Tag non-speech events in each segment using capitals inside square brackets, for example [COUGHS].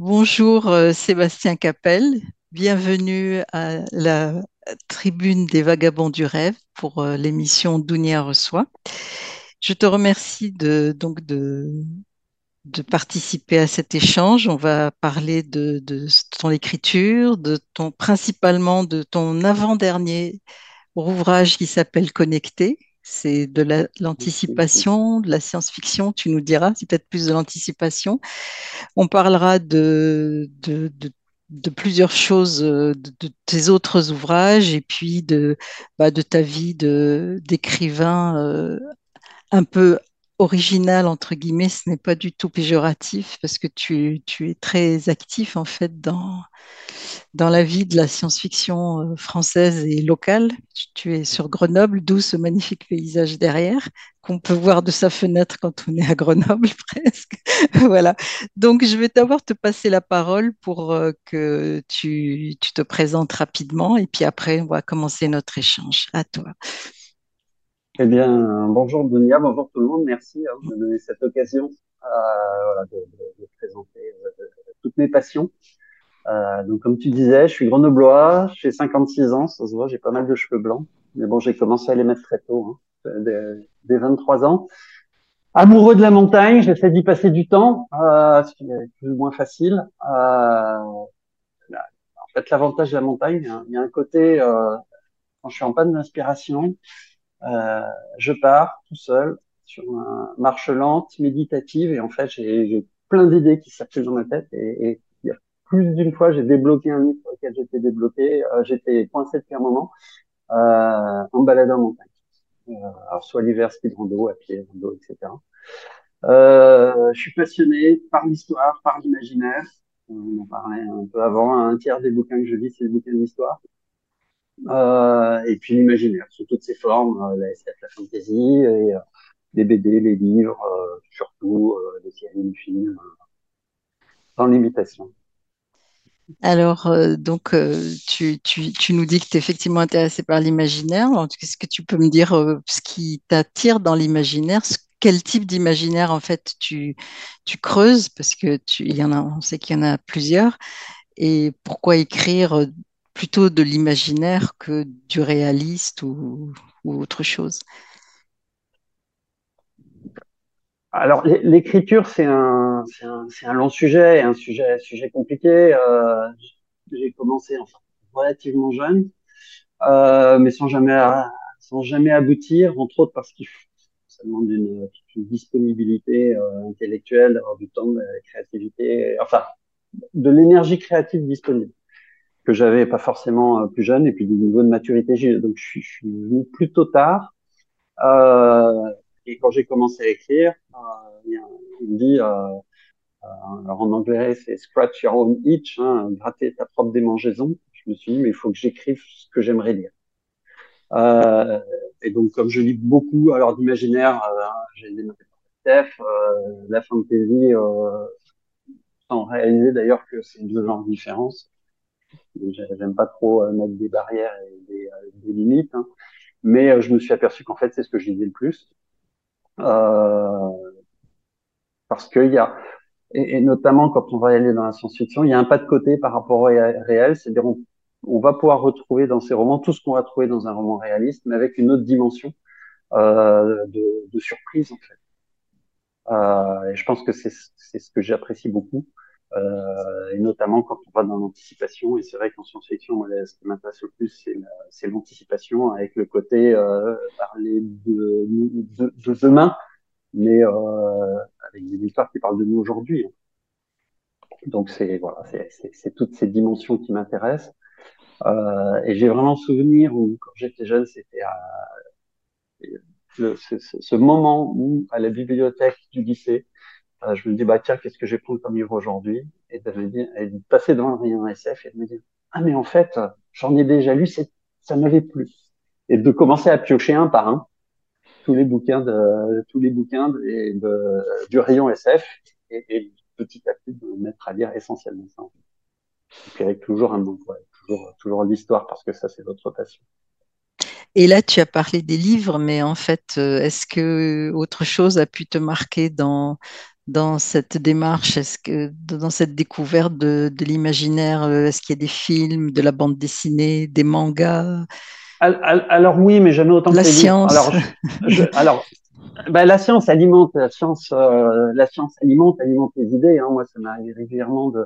Bonjour euh, Sébastien Capel, bienvenue à la tribune des vagabonds du rêve pour euh, l'émission Dounia reçoit. Je te remercie de, donc de, participer à cet échange. On va parler de, de ton écriture, de ton, principalement de ton avant-dernier ouvrage qui s'appelle Connecté. C'est de la- l'anticipation, de la science-fiction, tu nous diras, c'est peut-être plus de l'anticipation. On parlera de, de, de- plusieurs choses, euh, de, tes autres ouvrages et puis de, bah, de ta vie d'écrivain euh, un peu original, entre guillemets. Ce n'est pas du tout péjoratif parce que tu, tu es très actif en fait dans, dans la vie de la science-fiction euh, française et locale. Tu es sur Grenoble, d'où ce magnifique paysage derrière qu'on peut voir de sa fenêtre quand on est à Grenoble [LAUGHS] presque. Voilà. Donc, je vais d'abord te passer la parole pour euh, que tu, tu te présentes rapidement et puis après, on va commencer notre échange. À toi. Eh bien, bonjour Dunia, bonjour tout le monde. Merci hein, de me donner cette occasion euh, voilà, de, de- de présenter euh, toutes mes passions. Euh, donc, comme tu disais, je suis grenoblois, j'ai 56 ans, ça se voit, j'ai pas mal de cheveux blancs. Mais bon, j'ai commencé à les mettre très tôt, hein, dès, dès 23 ans. Amoureux de la montagne, j'essaie d'y passer du temps, euh, ce qui est plus ou moins facile. Euh, en fait, l'avantage de la montagne, il y a un côté, euh, quand je suis en panne d'inspiration, Euh, je pars tout seul sur une marche lente, méditative, et en fait, j'ai plein d'idées qui circulent dans ma tête. Et, et plus d'une fois, j'ai débloqué un livre sur lequel j'étais débloqué. Euh, j'étais coincé depuis un moment euh, en baladant en montagne. Euh, alors, soit l'hiver, de rando, à pied, rando, etc. Euh, je suis passionné par l'histoire, par l'imaginaire. On en parlait un peu avant. Un tiers des bouquins que je lis, c'est des bouquins d'histoire. Euh, et puis l'imaginaire, sous toutes ses formes, euh, la SF, la fantasy, et, euh, les BD, les livres, surtout les séries, les films, sans limitation. Alors, donc, tu, nous dis que tu es effectivement intéressé par l'imaginaire. Qu'est-ce que tu peux me dire, ce qui t'attire dans l'imaginaire? Quel type d'imaginaire, en fait, tu, creuses? Parce que il y en a, on sait qu'il y en a plusieurs. Et pourquoi écrire plutôt de l'imaginaire que du réaliste ou, autre chose? Alors l'é- l'écriture, c'est un, un, un long sujet, un sujet, sujet compliqué. Euh, j'ai commencé relativement jeune, euh, mais sans jamais, sans jamais aboutir, entre autres parce qu'il ça demande une, une disponibilité euh, intellectuelle, du temps, de la créativité, enfin de l'énergie créative disponible. Que j'avais pas forcément euh, plus jeune et puis du niveau de maturité donc je suis, je suis venu plutôt tard. Euh, et quand j'ai commencé à écrire euh, on me dit euh, alors en anglais c'est scratch your own itch hein, gratter ta propre démangeaison. Je me suis dit mais il faut que j'écrive ce que j'aimerais lire. Euh, et donc comme je lis beaucoup alors d'imaginaire euh, j'ai démarré par euh, la fantasy euh, sans réaliser d'ailleurs que c'est deux genres différents J'aime pas trop euh, mettre des barrières et des, euh, limites, hein. mais euh, je me suis aperçu qu'en fait c'est ce que je lisais le plus, euh, parce qu'il y a et, notamment quand on va aller dans la science-fiction, il y a un pas de côté par rapport au réel, c'est-à-dire on, on, va pouvoir retrouver dans ces romans tout ce qu'on va trouver dans un roman réaliste, mais avec une autre dimension euh, de, de, surprise en fait. Euh, et je pense que c'est ce que j'apprécie beaucoup. Euh, et notamment quand on va dans l'anticipation. Et c'est vrai qu'en science-fiction, ce qui m'intéresse le plus, c'est l'anticipation avec le côté euh, parler de, de, de, demain, mais euh, avec des histoires qui parlent de nous aujourd'hui. Donc c'est voilà, c'est toutes ces dimensions qui m'intéressent. Euh, et j'ai vraiment souvenir où quand j'étais jeune, c'était le, ce, ce, moment où à la bibliothèque du lycée, euh, je me dis bah tiens qu'est-ce que vais prendre comme livre aujourd'hui? Et de me dire et de passer devant le rayon SF et de me dire ah mais en fait j'en ai déjà lu ça m'avait plu. Et de commencer à piocher un par un tous les bouquins de tous les bouquins du rayon SF et, et, petit à petit de me mettre à lire essentiellement ça. Et puis avec toujours un ouais, toujours toujours l'histoire parce que ça c'est votre passion. Et là, tu as parlé des livres, mais en fait, est-ce que autre chose a pu te marquer dans, dans cette démarche Est-ce que dans cette découverte de, de l'imaginaire, euh, est-ce qu'il y a des films, de la bande dessinée, des mangas? Alors, oui, mais jamais autant la science. Alors, je, [LAUGHS] alors bah, la science alimente, la science, euh, la science alimente, alimente les idées. Hein. Moi, ça m'arrive régulièrement de,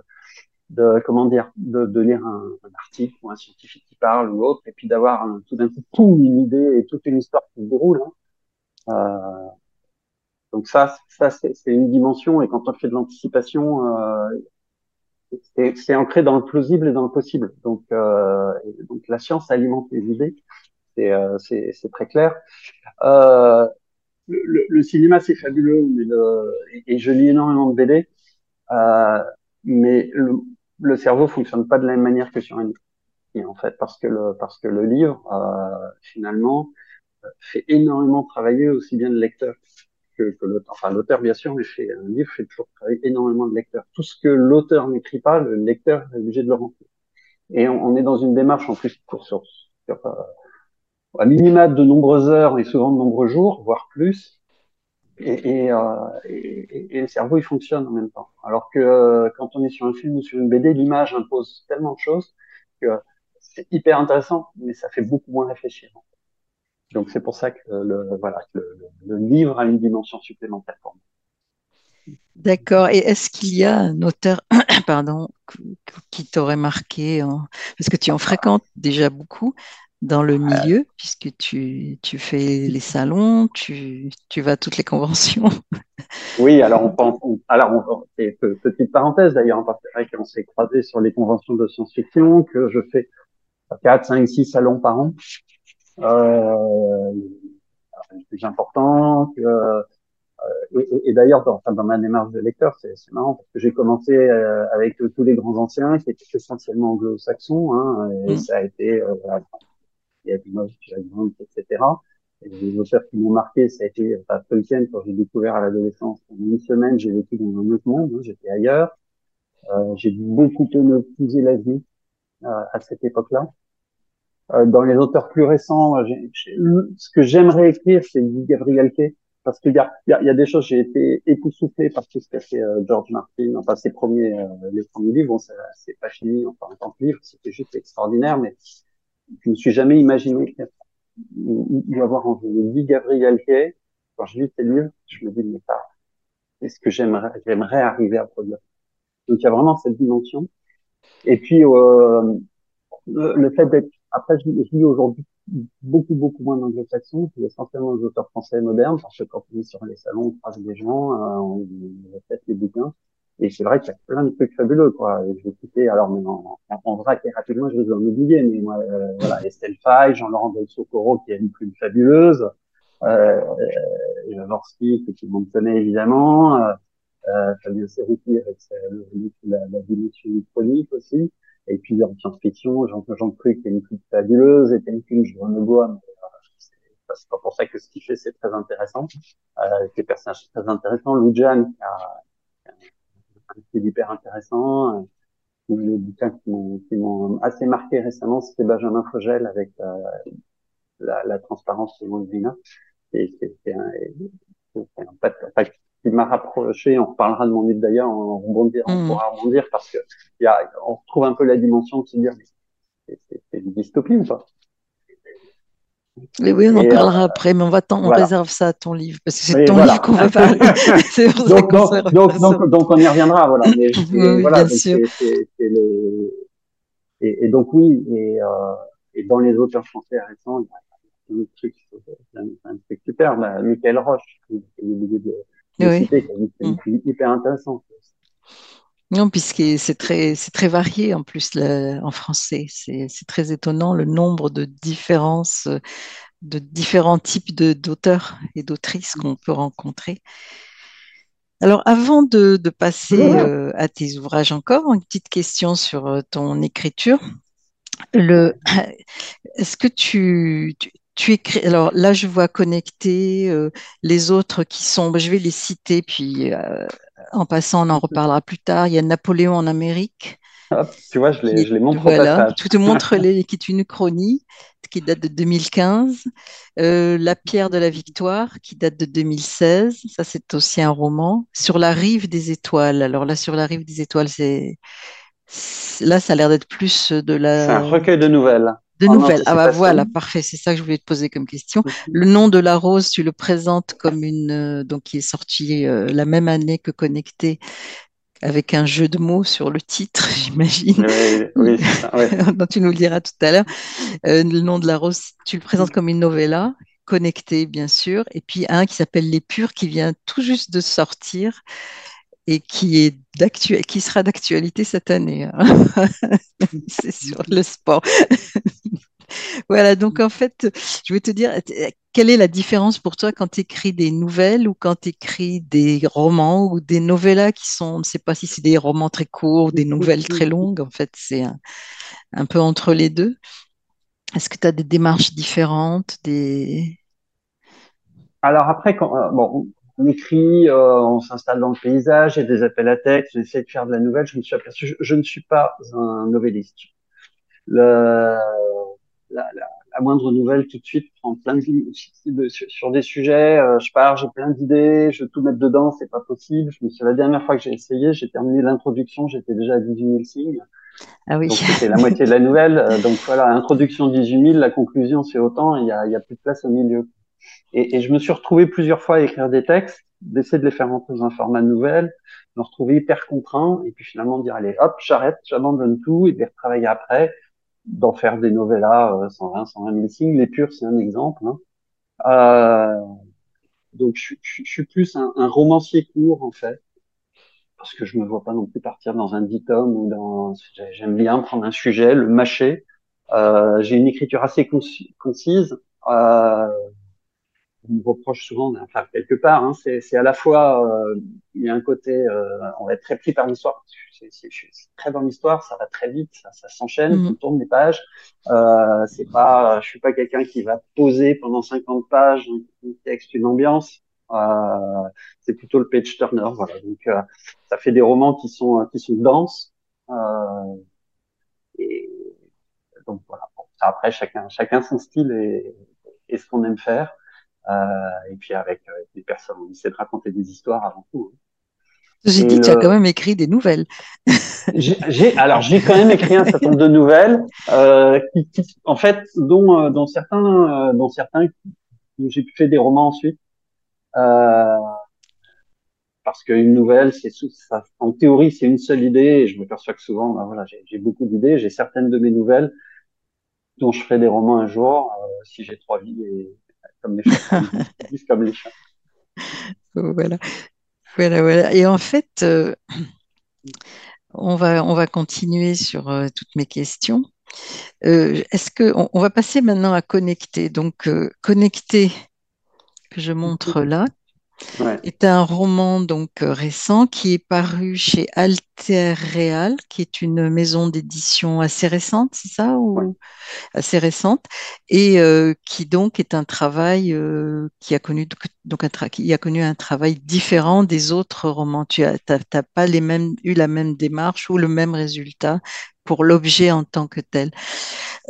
de, comment dire, de, de lire un, un, article ou un scientifique qui parle ou autre, et puis d'avoir tout d'un coup une idée et toute une histoire qui se déroule. Hein. Euh, donc ça, ça c'est une dimension, et quand on fait de l'anticipation, euh, c'est ancré dans le plausible et dans le possible. Donc, euh, donc la science alimente les idées, c'est euh, très clair. Euh, le, le, cinéma, c'est fabuleux, mais le, et, je lis énormément de BD, euh, mais le, le, cerveau fonctionne pas de la même manière que sur un livre, en fait, parce que le, parce que le livre, euh, finalement, fait énormément travailler aussi bien le lecteur que, que l'auteur. Enfin, l'auteur, bien sûr, mais fait un livre fait toujours énormément de lecteur. Tout ce que l'auteur n'écrit pas, le lecteur est obligé de le remplir. Et on, est dans une démarche en plus pour sur, sur euh, à minima de nombreuses heures et souvent de nombreux jours, voire plus. Et, et, euh, et, le cerveau, il fonctionne en même temps. Alors que euh, quand on est sur un film ou sur une BD, l'image impose tellement de choses que c'est hyper intéressant, mais ça fait beaucoup moins réfléchir. Donc c'est pour ça que le, voilà, le, le, livre a une dimension supplémentaire pour moi. D'accord. Et est-ce qu'il y a un auteur, [COUGHS] pardon, qui t'aurait marqué, en... parce que tu en fréquentes déjà beaucoup, dans le milieu, puisque tu, tu, fais les salons, tu, tu, vas à toutes les conventions? [LAUGHS] Oui, alors on pense, alors on, petite parenthèse d'ailleurs, c'est vrai qu'on s'est croisé sur les conventions de science-fiction, que je fais 4, 5, 6 salons par an. Euh, plus importants, que, euh, et, et d'ailleurs, dans, dans, ma démarche de lecteur, c'est marrant parce que j'ai commencé euh, avec tous les grands anciens qui étaient essentiellement anglo-saxons, hein, et mmh. ça a été euh, il y a du etc. Et les auteurs qui m'ont marqué, ça a été enfin, Tolkien quand j'ai découvert à l'adolescence. En une semaine, j'ai vécu dans un autre monde, hein, j'étais ailleurs. Euh, j'ai beaucoup épousé la vie euh, à cette époque-là. Euh, dans les auteurs plus récents, euh, ce que j'aimerais écrire, c'est Gabriel Kay, parce qu'il y a, y, a, y a des choses, j'ai été époustouflé par tout ce qu'a fait euh, George Martin, enfin ses premiers, euh, les premiers livres, bon, c'est pas fini, enfin en tant que livre, c'était juste extraordinaire, mais je ne suis jamais imaginé y avoir envie. Guy Gabriel Kay, quand je lis ses livres, je me dis, mais pas, est-ce que j'aimerais, j'aimerais arriver à produire? Donc, il y a vraiment cette dimension. Et puis, euh, le, fait d'être, après, je, lis aujourd'hui beaucoup, beaucoup moins d'anglo-saxons, je lis essentiellement des auteurs français modernes, parce que quand on est sur les salons, on croise des gens, euh, on, on fait les bouquins. Et c'est vrai qu'il y a plein de trucs fabuleux, quoi. Je vais citer, alors, mais en, en, vrac et rapidement, je vais en oublier, mais moi, euh, voilà, Estelle Faye, Jean-Laurent Del Socorro, qui a une plume fabuleuse, euh, Javorski, que tout le monde connaît, évidemment, euh, euh Fabien Serruti avec le, la, la dimension chronique aussi, et puis en science-fiction, Jean, Jean qui a une plume fabuleuse, et une plume, je le bois, mais euh, c'est pas pour ça que ce qu'il fait, c'est très intéressant. Euh, des personnages très intéressants. Lou Jan, qui a, c'est hyper intéressant. Euh, les bouquins qui m'ont assez marqué récemment, c'était Benjamin Fogel avec euh, la, la, transparence de Mondvina. Et c'est un, un, un, qui m'a rapproché, on reparlera de mon livre d'ailleurs, on, rebondir, on mm. pourra rebondir parce que y a, on retrouve un peu la dimension de se dire, c'est une dystopie ou pas? Mais oui, on en parlera euh, après, mais on, va on réserve ça à ton livre, parce que c'est ton livre qu'on va parler. [LAUGHS] [LAUGHS] donc, donc, donc, donc, on y reviendra, voilà. Mais, [LAUGHS] oui, voilà bien sûr. Le... Et, et, donc oui, et, euh, et dans les auteurs français récents, il y a un truc, un truc super, là, Michael Roche, qui est de, oui. c'est mm. hyper intéressant. Non, puisque c'est très, c'est très varié en plus en français. C'est, très étonnant le nombre de différences, de différents types d'auteurs et d'autrices qu'on peut rencontrer. Alors, avant de, passer euh, à tes ouvrages encore, une petite question sur euh, ton écriture. Le, [CLEARS THROAT] est-ce que tu, tu, écris Alors là, je vois connecter euh, les autres qui sont. Je vais les citer, puis en passant, on en reparlera plus tard. Il y a Napoléon en Amérique, tu vois, je les, je les montre voilà, au tu te montres les, qui est une chronie qui date de 2015, euh, La pierre de la victoire qui date de 2016, ça c'est aussi un roman, Sur la rive des étoiles. Alors là, Sur la rive des étoiles, c'est là, ça a l'air d'être plus de la. C'est un recueil de nouvelles. De nouvelles. Ah bah voilà, parfait. C'est ça que je voulais te poser comme question. Le nom de la rose, tu le présentes comme une euh, donc qui est sorti euh, la même année que Connecté, avec un jeu de mots sur le titre, [LAUGHS] j'imagine. Oui, oui, ça, [LAUGHS] dont tu nous le diras tout à l'heure. Euh, le nom de la rose, tu le présentes comme une novella connectée, bien sûr, et puis un qui s'appelle Les Purs, qui vient tout juste de sortir et qui, est qui sera d'actualité cette année. Hein. [LAUGHS] C'est sur le sport. [LAUGHS] voilà, donc en fait, je vais te dire, quelle est la différence pour toi quand tu écris des nouvelles ou quand tu écris des romans ou des novellas qui sont, on ne sait pas si c'est des romans très courts ou des nouvelles très longues, en fait, c'est un, peu entre les deux. Est-ce que tu as des démarches différentes des... Alors après, quand, euh, bon, on écrit, euh, on s'installe dans le paysage, il des appels à texte, j'essaie de faire de la nouvelle, je me suis aperçu, je, je ne suis pas un novelliste. Le, la, la, la, moindre nouvelle tout de suite prend plein de, sur, des sujets, euh, je pars, j'ai plein d'idées, je veux tout mettre dedans, c'est pas possible. Je me suis la dernière fois que j'ai essayé, j'ai terminé l'introduction, j'étais déjà à 18 000 signes. Ah oui. Donc c'était la moitié de la nouvelle. Euh, donc voilà, introduction 18 000, la conclusion c'est autant, il y a, il y a plus de place au milieu. Et, et, je me suis retrouvé plusieurs fois à écrire des textes, d'essayer de les faire rentrer dans un format nouvelle, me retrouver hyper contraint, et puis finalement dire allez, hop, j'arrête, j'abandonne tout, et puis retravailler après, d'en faire des novellas 120, 120 000 signes. Les purs, c'est un exemple. Hein. Euh, donc je, je, je, suis plus un, un, romancier court en fait, parce que je me vois pas non plus partir dans un dix tomes ou dans. J'aime bien prendre un sujet, le mâcher. Euh, J'ai une écriture assez concise. Euh, on me reproche souvent, enfin quelque part, hein, c'est à la fois, euh, il y a un côté, euh, on va être très pris par l'histoire, c'est très dans l'histoire, ça va très vite, ça, ça s'enchaîne, mm. on tourne les pages. Euh, c'est pas, je suis pas quelqu'un qui va poser pendant 50 pages un texte, une ambiance. Euh, c'est plutôt le page turner, voilà. Donc euh, ça fait des romans qui sont qui sont denses. Euh, et donc voilà. après chacun chacun son style et, et ce qu'on aime faire. Euh, et puis avec, des personnes, on essaie de raconter des histoires avant tout. Hein. J'ai dit, tu as quand même écrit des nouvelles. [LAUGHS] j'ai, alors j'ai quand même écrit un certain nombre de nouvelles, euh, qui, qui, en fait, dont, euh, dont certains, euh, dont certains, j'ai fait des romans ensuite, euh, parce qu'une nouvelle, c'est ça, en théorie, c'est une seule idée, et je me perçois que souvent, ben voilà, j'ai beaucoup d'idées, j'ai certaines de mes nouvelles dont je ferai des romans un jour, euh, si j'ai trois vies et comme les chats, [LAUGHS] comme les chats. Voilà. Voilà, voilà. Et en fait, euh, on, va, on va continuer sur euh, toutes mes questions. Euh, est-ce que on, va passer maintenant à connecter. Donc, connecter que je montre là, ouais. est un roman donc récent qui est paru chez Alter Real, qui est une maison d'édition assez récente, c'est ça ou ouais. assez récente, et euh, qui donc est un travail euh, qui a connu donc un qui a connu un travail différent des autres romans. Tu as t'as pas les mêmes eu la même démarche ou le même résultat pour l'objet en tant que tel.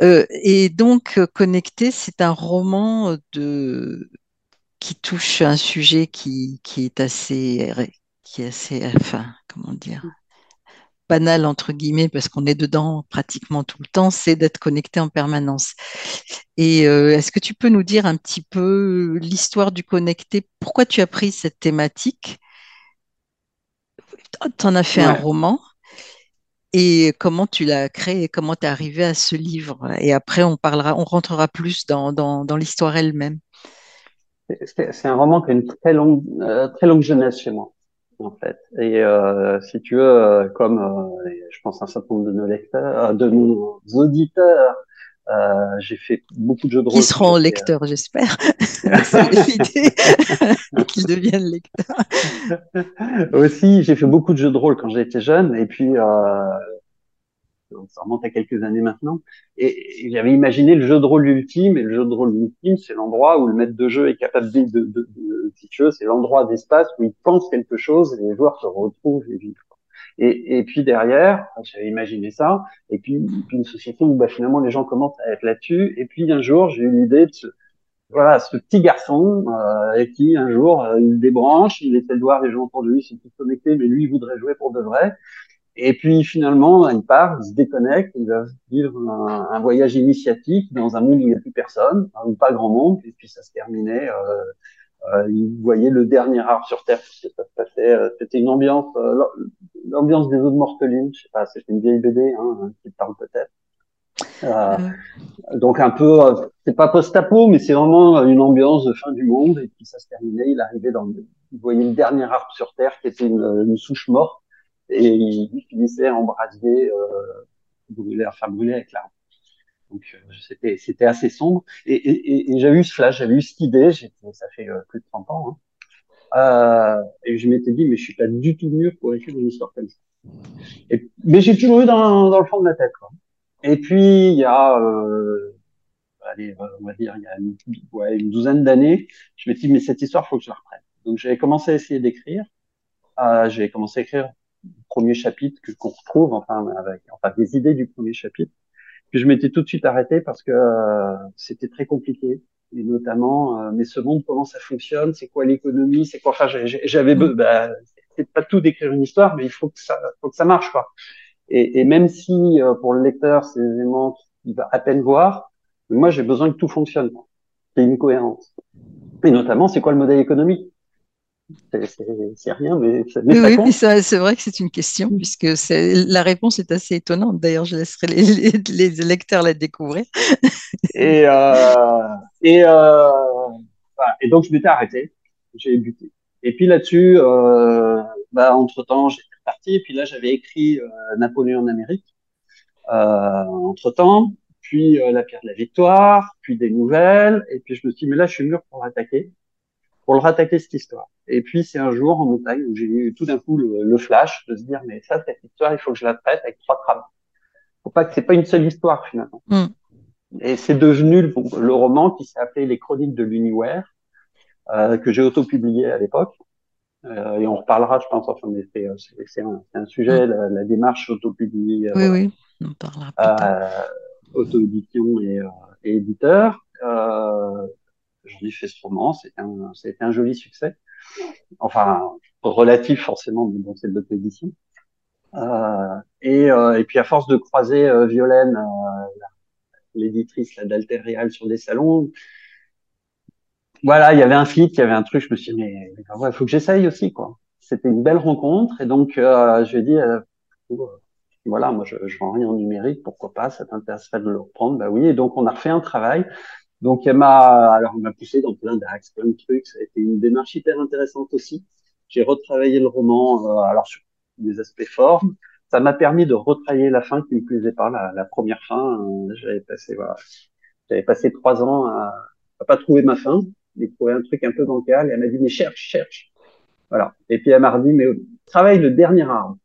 Euh, et donc connecté, c'est un roman de qui touche un sujet qui, qui est assez, qui est assez, enfin, comment dire, banal entre guillemets parce qu'on est dedans pratiquement tout le temps, c'est d'être connecté en permanence. Et euh, est-ce que tu peux nous dire un petit peu l'histoire du connecté? Pourquoi tu as pris cette thématique? Tu en as fait ouais. un roman et comment tu l'as créé Comment tu es arrivé à ce livre? Et après, on parlera, on rentrera plus dans, dans, dans l'histoire elle-même. C'est un roman qui a une très longue, euh, très longue jeunesse chez moi, en fait. Et euh, si tu veux, euh, comme euh, je pense un certain nombre de nos lecteurs, euh, de nos auditeurs, j'ai fait beaucoup de jeux de rôle. Qui seront lecteurs, j'espère. [LAUGHS] [LAUGHS] C'est l'idée [LAUGHS] qu'ils deviennent lecteurs. Aussi, j'ai fait beaucoup de jeux de rôle quand j'étais jeune, et puis ça remonte à quelques années maintenant. Et, et j'avais imaginé le jeu de rôle ultime, et le jeu de rôle ultime, c'est l'endroit où le maître de jeu est capable de, de, de, de c'est l'endroit d'espace où il pense quelque chose et les joueurs se retrouvent et vivent. Et, et puis derrière, j'avais imaginé ça, et puis, puis, une société où bah, finalement les gens commencent à être là-dessus. Et puis un jour, j'ai eu l'idée de ce, voilà, ce petit garçon euh, qui un jour euh, il débranche, il essaie de voir les gens autour de lui sont tous connectés, mais lui il voudrait jouer pour de vrai. Et puis finalement, il part, il se déconnecte, il va vivre un, voyage initiatique dans un monde où il n'y a plus personne, hein, ou pas grand monde, et puis ça se terminait. Euh, euh, il voyait le dernier arbre sur Terre. Euh, c'était une ambiance, euh, l'ambiance des eaux de Morteline, je sais pas, c'était une vieille BD hein, qui parle peut-être. Euh, donc un peu, c'est pas post-apo, mais c'est vraiment une ambiance de fin du monde. Et puis ça se terminait, il arrivait dans, il voyait le dernier arbre sur Terre qui était une, une souche morte et il finissait en brasier, euh, brûlé, enfin brûlé avec l'arbre. Donc c'était c'était assez sombre. Et, j'avais eu ce flash, j'avais eu cette idée. Ça fait plus de 30 ans. Hein. Euh, et je m'étais dit, mais je suis pas du tout mûr pour écrire une histoire comme ça. Mais j'ai toujours eu dans, dans le fond de la tête. Quoi. Et puis il y a, euh, allez, on va dire, il y a une, douzaine d'années, je me suis dit, mais cette histoire, faut que je la reprenne. Donc j'avais commencé à essayer d'écrire. Euh, j'ai commencé à écrire premier chapitre que qu'on retrouve, enfin avec, enfin des idées du premier chapitre. Puis je m'étais tout de suite arrêté parce que euh, c'était très compliqué. Et notamment, euh, mais ce monde, comment ça fonctionne, c'est quoi l'économie, c'est quoi. Enfin, j'avais, bah, c'est pas tout d'écrire une histoire, mais il faut que ça, faut que ça marche, quoi. Et, et même si euh, pour le lecteur, c'est des éléments qu'il va à peine voir, moi, j'ai besoin que tout fonctionne, ait une cohérence. Et notamment, c'est quoi le modèle économique? C'est rien, mais, mais oui, oui c'est vrai que c'est une question, puisque la réponse est assez étonnante. D'ailleurs, je laisserai les, les, lecteurs la découvrir. et, euh, et, euh, et donc, je m'étais arrêté, j'ai buté. Et puis là-dessus, euh, bah, entre-temps, j'étais reparti, et puis là, j'avais écrit Napoléon en Amérique, entre-temps, puis La pierre de la victoire, puis des nouvelles, et puis je me suis dit, mais là, je suis mûr pour attaquer pour le rattaquer cette histoire. Et puis c'est un jour en montagne où j'ai eu tout d'un coup le, flash de se dire mais ça cette histoire il faut que je la traite avec trois trames. Faut pas que c'est pas une seule histoire finalement. Mm. Et c'est devenu le, le, roman qui s'est appelé Les Chroniques de l'Univers euh, que j'ai auto-publié à l'époque. Euh, et on reparlera, je pense. Enfin, mais c'est, c'est, un, un, sujet, mm. la, la, démarche auto-publiée. Oui, oui, on parlera. Euh, auto-édition et, euh, et éditeur. Euh, ai fait ce roman, c'était un, c'était un joli succès. Enfin, relatif forcément, mais bon, c'est de l'auto-édition. Euh, et, euh, et puis à force de croiser euh, Violaine, euh, l'éditrice d'Alter Real sur des salons, voilà, il y avait un flic, il y avait un truc, je me suis dit, mais il faut que j'essaye aussi, quoi. C'était une belle rencontre, et donc euh, je lui ai dit, euh, voilà, moi je, je vends rien en numérique, pourquoi pas, ça t'intéresserait de le reprendre? Bah oui, et donc on a refait un travail donc elle m'a, alors m'a poussé dans plein d'axes, plein de trucs. Ça a été une démarche hyper intéressante aussi. J'ai retravaillé le roman, euh, alors sur des aspects forts. Ça m'a permis de retravailler la fin qui me plaisait pas, la, première fin. Euh, j'avais passé, voilà, j'avais passé trois ans à, à pas trouver ma fin, mais trouver un truc un peu bancal. Et elle m'a dit mais cherche, cherche. Voilà. Et puis elle m'a dit mais travaille le dernier arbre.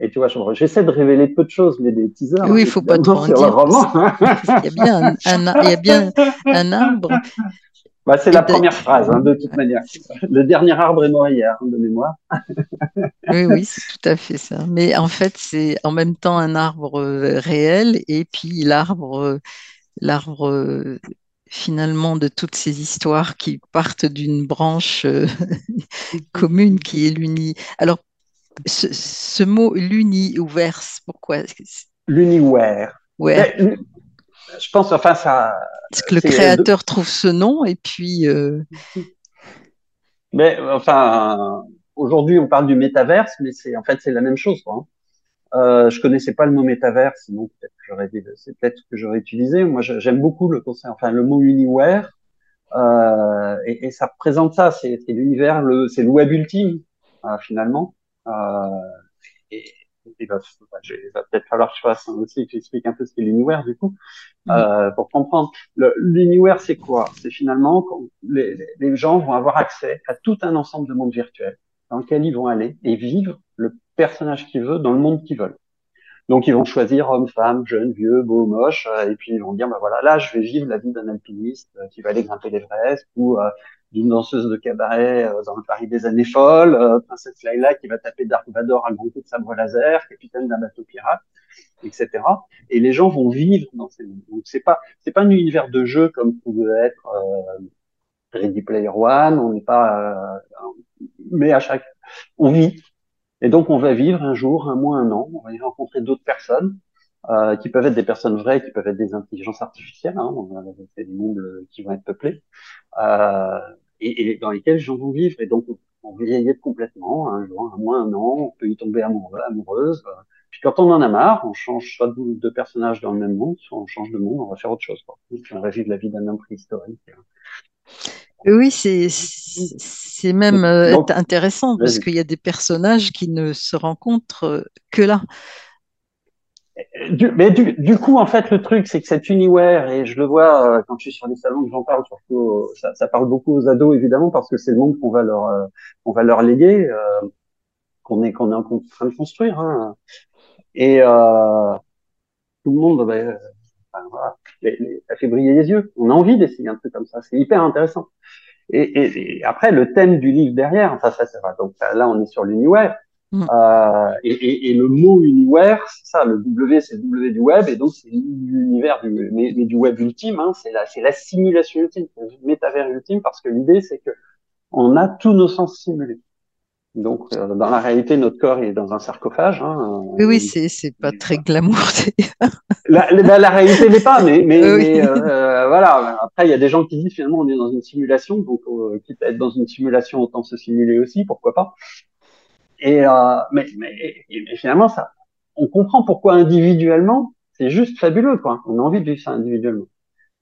Et tu vois, j'essaie de révéler peu de choses, mais des teasers. Oui, il faut pas trop en dire. il, y a bien un, il y a bien un arbre. Bah, c'est la première phrase, hein, de toute manière. Le dernier arbre est mort hier, hein, de mémoire. [LAUGHS] oui, oui, c'est tout à fait ça. Mais en fait, c'est en même temps un arbre euh, réel et puis l'arbre, euh, l'arbre euh, finalement de toutes ces histoires qui partent d'une branche [LAUGHS] commune qui est l'uni. Alors ce, ce mot l'univers, pourquoi? L'univers. Ouais. Je pense, enfin, ça. Est-ce que le créateur trouve ce nom et puis. Euh... Mais enfin, aujourd'hui, on parle du métaverse, mais c'est en fait c'est la même chose. Quoi. Hein. Euh, je connaissais pas le mot métaverse, sinon peut-être que j'aurais c'est peut-être que j'aurais utilisé. Moi, j'aime beaucoup le concept, enfin le mot univers, euh, et, et, ça représente ça. C'est l'univers, le, c'est le web ultime euh, finalement. Euh, et, il va, va peut-être falloir que je fasse aussi, que j'explique un peu ce qu'est l'univers du coup, mm. euh, pour comprendre. L'univers, c'est quoi? C'est finalement quand les, les, gens vont avoir accès à tout un ensemble de mondes virtuels dans lequel ils vont aller et vivre le personnage qu'ils veulent dans le monde qu'ils veulent. Donc ils vont choisir homme, femme, jeune, vieux, beau, moche, euh, et puis ils vont dire bah voilà, là je vais vivre la vie d'un alpiniste euh, qui va aller grimper l'Everest ou euh, d'une danseuse de cabaret dans le Paris des années folles, princesse Laila qui va taper Dark Vador à grand coup de sabre laser, capitaine d'un bateau pirate, etc. Et les gens vont vivre dans ces. Donc c'est pas c'est pas un univers de jeu comme pouvait être Ready Player One, on n'est pas mais à chaque on vit et donc, on va vivre un jour, un mois, un an, on va y rencontrer d'autres personnes, euh, qui peuvent être des personnes vraies, qui peuvent être des intelligences artificielles, hein, c'est des mondes euh, qui vont être peuplés, euh, et, et, dans lesquels les gens vont vivre. Et donc, on vieillit complètement, un jour, un mois, un an, on peut y tomber amoureux, amoureuse. Puis quand on en a marre, on change soit de, de personnage dans le même monde, soit on change de monde, on va faire autre chose. Quoi. On va vivre la vie d'un homme préhistorique. Oui, c'est c'est même euh, intéressant parce qu'il y a des personnages qui ne se rencontrent euh, que là. Du, mais du, du, coup, en fait, le truc, c'est que cet univers, et je le vois euh, quand je suis sur les salons que j'en parle, surtout, ça, ça, parle beaucoup aux ados, évidemment, parce que c'est le monde qu'on va leur, on va leur léguer, qu'on est, qu'on est en train de construire. Hein. Et tout le monde, ben, voilà, ça fait briller les yeux. On a envie d'essayer un truc comme ça. C'est hyper intéressant. Et, et, et, après, le thème du livre derrière, enfin, ça, ça va. Donc là, on est sur l'univers. Mm. Euh, et, et, le mot univers, c'est ça, le W, c'est le W du web, et donc c'est l'univers du, mais, mais, du web ultime, hein, c'est la, c'est l'assimilation ultime, c'est le métavers ultime, parce que l'idée, c'est que on a tous nos sens simulés. Donc, euh, dans la réalité, notre corps est dans un sarcophage. Hein, oui, oui, c'est c'est pas très glamour. [LAUGHS] la, la, la, réalité n'est pas, mais mais, [LAUGHS] mais euh, voilà. Après, il y a des gens qui disent finalement on est dans une simulation, donc euh, quitte à être dans une simulation, autant se simuler aussi, pourquoi pas. Et euh, mais, mais finalement, ça, on comprend pourquoi individuellement, c'est juste fabuleux, quoi. On a envie de vivre ça individuellement.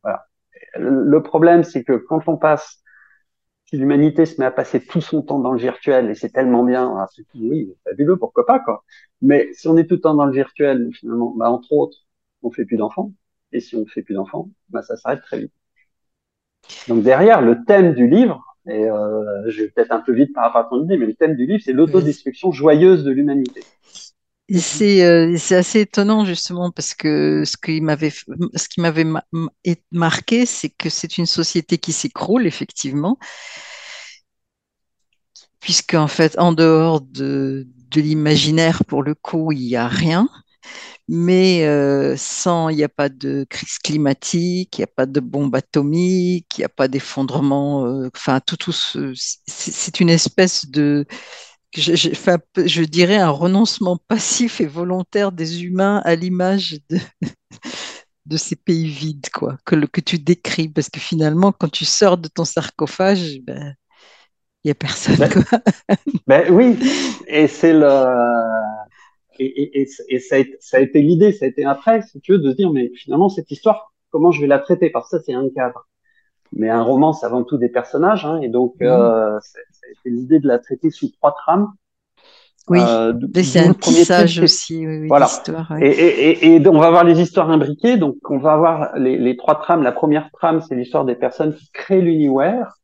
Voilà. Le problème, c'est que quand on passe si l'humanité se met à passer tout son temps dans le virtuel et c'est tellement bien, ah, oui, fabuleux, pourquoi pas quoi. Mais si on est tout le temps dans le virtuel, finalement, bah, entre autres, on fait plus d'enfants. Et si on fait plus d'enfants, bah, ça s'arrête très vite. Donc derrière, le thème du livre, et euh, je vais peut-être un peu vite par rapport à ton idée, mais le thème du livre, c'est l'autodestruction joyeuse de l'humanité. C'est euh, assez étonnant justement parce que ce qui m'avait ce qui m'avait marqué, c'est que c'est une société qui s'écroule effectivement, puisque en fait en dehors de, de l'imaginaire pour le coup il n'y a rien, mais euh, sans il n'y a pas de crise climatique, il n'y a pas de bombe atomique, il n'y a pas d'effondrement, euh, enfin tout tout c'est une espèce de je, je, je, dirais un renoncement passif et volontaire des humains à l'image de, [LAUGHS] de ces pays vides, quoi, que, que tu décris. Parce que finalement, quand tu sors de ton sarcophage, ben, il n'y a personne. Ben, quoi. [LAUGHS] ben, oui, et c'est le. Et, et, et, et ça, a été, ça, a été, l'idée, ça a été après, si tu veux, de se dire, mais finalement, cette histoire, comment je vais la traiter? Parce que ça, c'est un cadre. Mais un roman, c'est avant tout des personnages, hein, et donc mmh. euh, c'est l'idée de la traiter sous trois trames. Oui, euh, c'est un tissage aussi. Oui, oui, voilà. Et, et, et, on va avoir les histoires imbriquées. Donc, on va avoir les, les trois trames. La première trame, c'est l'histoire des personnes qui créent l'univers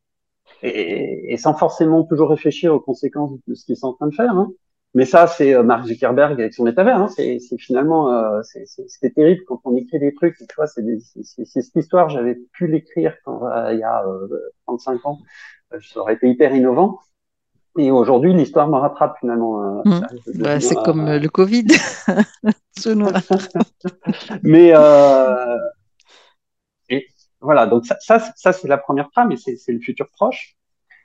et, sans forcément toujours réfléchir aux conséquences de ce qu'ils sont en train de faire. Hein. Mais ça, c'est euh, Mark Zuckerberg avec son métavers. Hein. C'est finalement, euh, c'était terrible quand on écrit des trucs. Tu vois, c'est cette histoire. J'avais pu l'écrire il y a euh, 35 ans. Euh, ça aurait été hyper innovant. Et aujourd'hui, l'histoire me rattrape finalement. Mmh. Bah, c'est comme le Covid. [LAUGHS] [LAUGHS] Mais euh, et voilà, donc ça, ça, ça c'est la première trame et c'est le futur proche.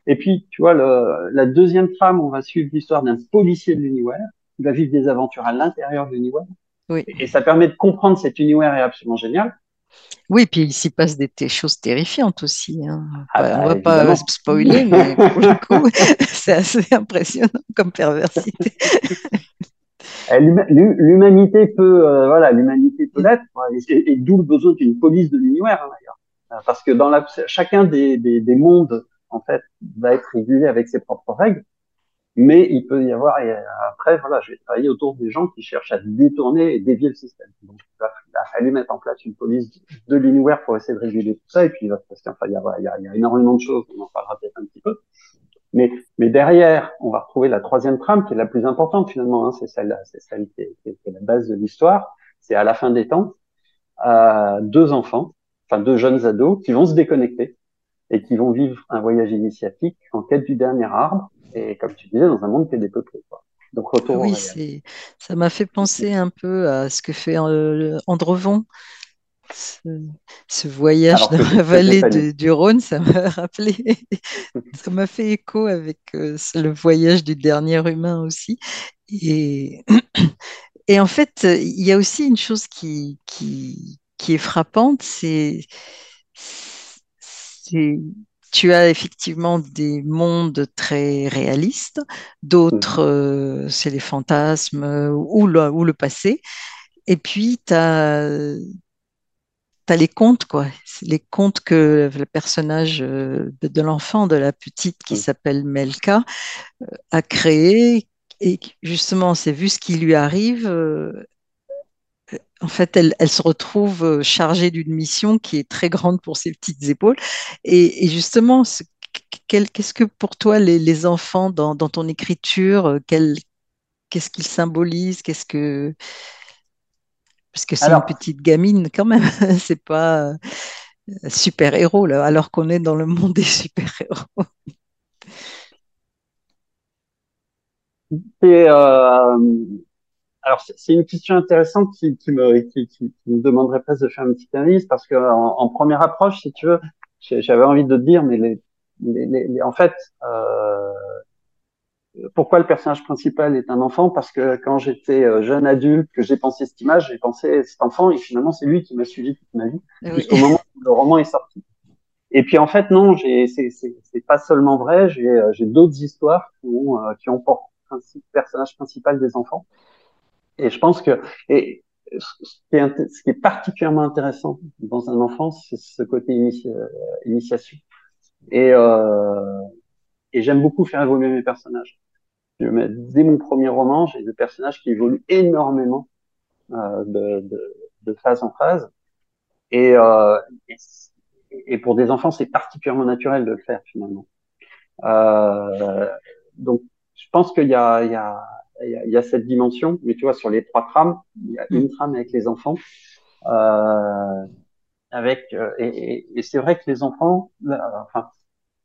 Et puis, tu vois, le, la deuxième trame, on va suivre l'histoire d'un policier de l'univers qui va vivre des aventures à l'intérieur de l'univers. Oui. Et, ça permet de comprendre cet univers est absolument génial. Oui, puis il s'y passe des, choses terrifiantes aussi. Hein. Ah bah, on va pas spoiler, mais pour le coup, [LAUGHS] c'est assez impressionnant comme perversité. Eh, l'humanité peut, euh, voilà, l'humanité peut l'être, et, et d'où le besoin d'une police de l'univers, hein, d'ailleurs. Parce que dans la, chacun des, des, des mondes en fait, va être régulé avec ses propres règles. Mais il peut y avoir, et après, voilà, je vais travailler autour des gens qui cherchent à détourner et dévier le système. Donc, il a fallu mettre en place une police de l'univers pour essayer de réguler tout ça. Et puis, parce qu'enfin, il y a, il y a, il y a énormément de choses, on en parlera peut-être un petit peu. Mais, mais derrière, on va retrouver la troisième trame qui est la plus importante finalement. Hein, c'est celle, c'est celle qui est, qui est, la base de l'histoire. C'est à la fin des temps, euh, deux enfants, enfin deux jeunes ados, qui vont se déconnecter et qui vont vivre un voyage initiatique en quête du dernier arbre. Et comme tu disais, dans un monde qui est dépeuplé. Quoi. Donc retour oui, c'est, ça m'a fait penser un peu à ce que fait euh, Andrevon ce, voyage dans la vallée du Rhône, ça m'a [LAUGHS] rappelé, ça m'a fait écho avec euh, le voyage du dernier humain aussi. Et, [CLEARS THROAT] et en fait, il y a aussi une chose qui, qui, qui est frappante, c'est tu as effectivement des mondes très réalistes, d'autres, mmh. euh, c'est les fantasmes ou le, ou le passé. Et puis, tu as, as les contes, quoi. Les contes que le personnage euh, de, l'enfant, de la petite qui mm. s'appelle Melka, euh, a créé. Et justement, c'est vu ce qui lui arrive. Euh, en fait, elle, se retrouve chargée d'une mission qui est très grande pour ses petites épaules. Et, justement, qu'est-ce que pour toi les, enfants dans, ton écriture, qu'est-ce qu'ils symbolisent Qu'est-ce que parce que c'est une petite gamine quand même, [LAUGHS] c'est pas euh, super-héros, là, alors qu'on est dans le monde des super-héros. [LAUGHS] Euh, alors c'est une question intéressante qui, me, qui, me demanderait presque de faire une petite analyse parce que en, première approche, si tu veux, j'avais envie de te dire, mais les, en fait, euh, pourquoi le personnage principal est un enfant? Parce que quand j'étais euh, jeune adulte, que j'ai pensé cette image, j'ai pensé cet enfant et finalement c'est lui qui m'a suivi toute ma vie jusqu'au moment où le roman est sorti. Et puis en fait non, c'est pas seulement vrai. J'ai euh, d'autres histoires qui ont euh, qui ont pour personnage principal des enfants. Et je pense que et ce qui est, particulièrement intéressant dans un enfant, c'est ce côté initiation. Et euh, et j'aime beaucoup faire évoluer mes personnages. dès mon premier roman, j'ai des personnages qui évoluent énormément euh, de, de, de, phase en phase. Et, euh, et, pour des enfants, c'est particulièrement naturel de le faire finalement. Euh, donc, je pense qu'il y a, il y, a, il y a cette dimension. Mais tu vois, sur les trois trames, il y a une trame avec les enfants. Euh, avec euh, et, et c'est vrai que les enfants, enfin,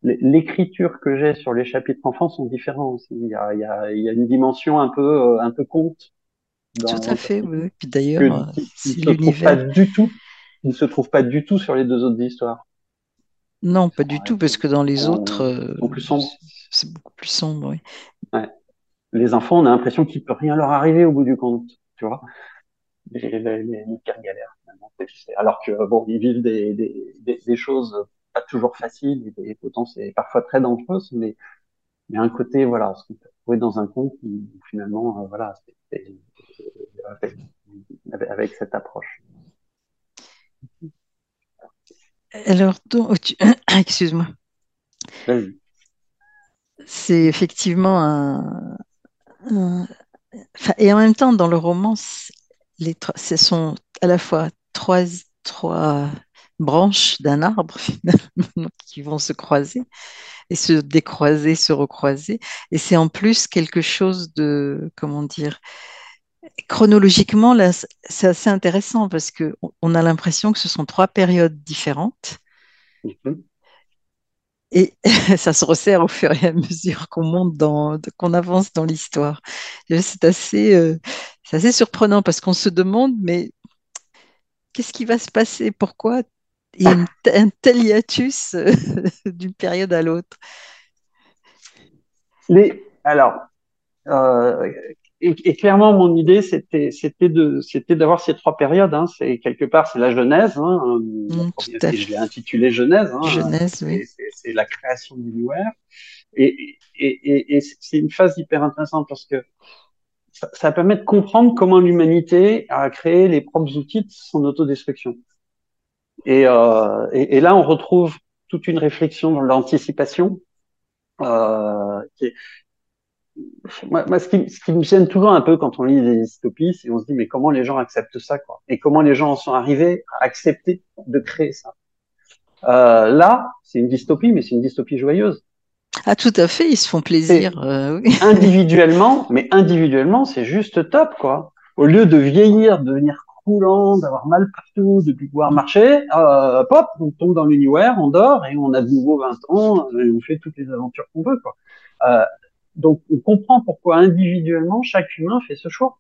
l'écriture que j'ai sur les chapitres enfants sont différents aussi. Il y a, il y a, il y a une dimension un peu, euh, un peu conte. Tout à fait, oui. Puis d'ailleurs, c'est l'univers. Pas du tout. Il ne se trouve pas du tout sur les deux autres histoires. Non, pas du tout, parce que dans les autres, c'est beaucoup plus sombre, oui. Ouais. Les enfants, on a l'impression qu'il peut rien leur arriver au bout du compte, tu vois. Les, les, les, galères, alors que bon, ils vivent des, des, des, des choses pas toujours facile et, pourtant c'est parfois très dangereux, mais il y a un côté, voilà, ce qu'on peut trouver dans un conte finalement, euh, voilà, avec, avec, cette approche. Alors, [COUGHS] excuse-moi. C'est effectivement un, et en même temps, dans le roman, ce sont à la fois trois, branches d'un arbre [LAUGHS] qui vont se croiser et se décroiser, se recroiser. Et c'est en plus quelque chose de, comment dire, chronologiquement, c'est assez intéressant parce qu'on a l'impression que ce sont trois périodes différentes. Mm-hmm. Et [LAUGHS] ça se resserre au fur et à mesure qu'on monte qu'on avance dans l'histoire. C'est assez, euh, assez surprenant parce qu'on se demande, mais qu'est-ce qui va se passer? Pourquoi il y a un tel hiatus euh, [LAUGHS] d'une période à l'autre? Alors, euh, et, clairement, mon idée, c'était, c'était de, c'était d'avoir ces trois périodes. Hein. C'est quelque part, c'est la Genèse. Hein, mmh, je l'ai intitulé Genèse. Hein, Genèse, oui. C'est, la création de l'univers. Et, et, et, c'est une phase hyper intéressante parce que ça, ça permet de comprendre comment l'humanité a créé les propres outils de son autodestruction. Et, euh, et, et, là, on retrouve toute une réflexion dans l'anticipation. Euh, qui moi, moi ce, qui, ce, qui, me gêne toujours un peu quand on lit des dystopies, c'est on se dit mais comment les gens acceptent ça quoi? Et comment les gens en sont arrivés à accepter de créer ça? Euh, Là, c'est une dystopie, mais c'est une dystopie joyeuse. Ah, tout à fait, ils se font plaisir. Euh, oui. [LAUGHS] individuellement, mais individuellement, c'est juste top, quoi. Au lieu de vieillir, de devenir croulant, d'avoir mal partout, de plus pouvoir marcher, euh, pop, on tombe dans l'univers, on dort et on a de nouveau 20 ans et on fait toutes les aventures qu'on veut, quoi. Euh, donc, on comprend pourquoi individuellement, chaque humain fait ce choix.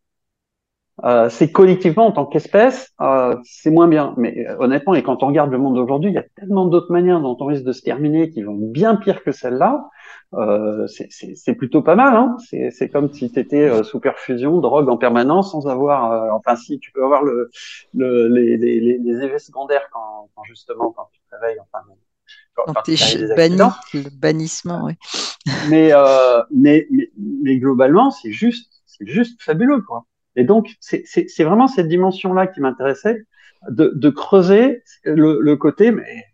Euh, c'est collectivement en tant qu'espèce, euh, c'est moins bien. Mais euh, honnêtement, et quand on regarde le monde d'aujourd'hui, il y a tellement d'autres manières dont on risque de se terminer qui vont bien pire que celle-là. Euh, c'est plutôt pas mal. Hein c'est comme si tu étais sous perfusion, drogue en permanence, sans avoir. enfin, si tu peux avoir le, le les, effets secondaires quand, quand, justement quand tu te réveilles. Enfin, quand, quand tu es banni, le bannissement, oui. [LAUGHS] mais, mais, mais, mais globalement, c'est juste, c'est juste fabuleux, quoi. Et donc, c'est vraiment cette dimension-là qui m'intéressait, de, de, creuser le, le, côté, mais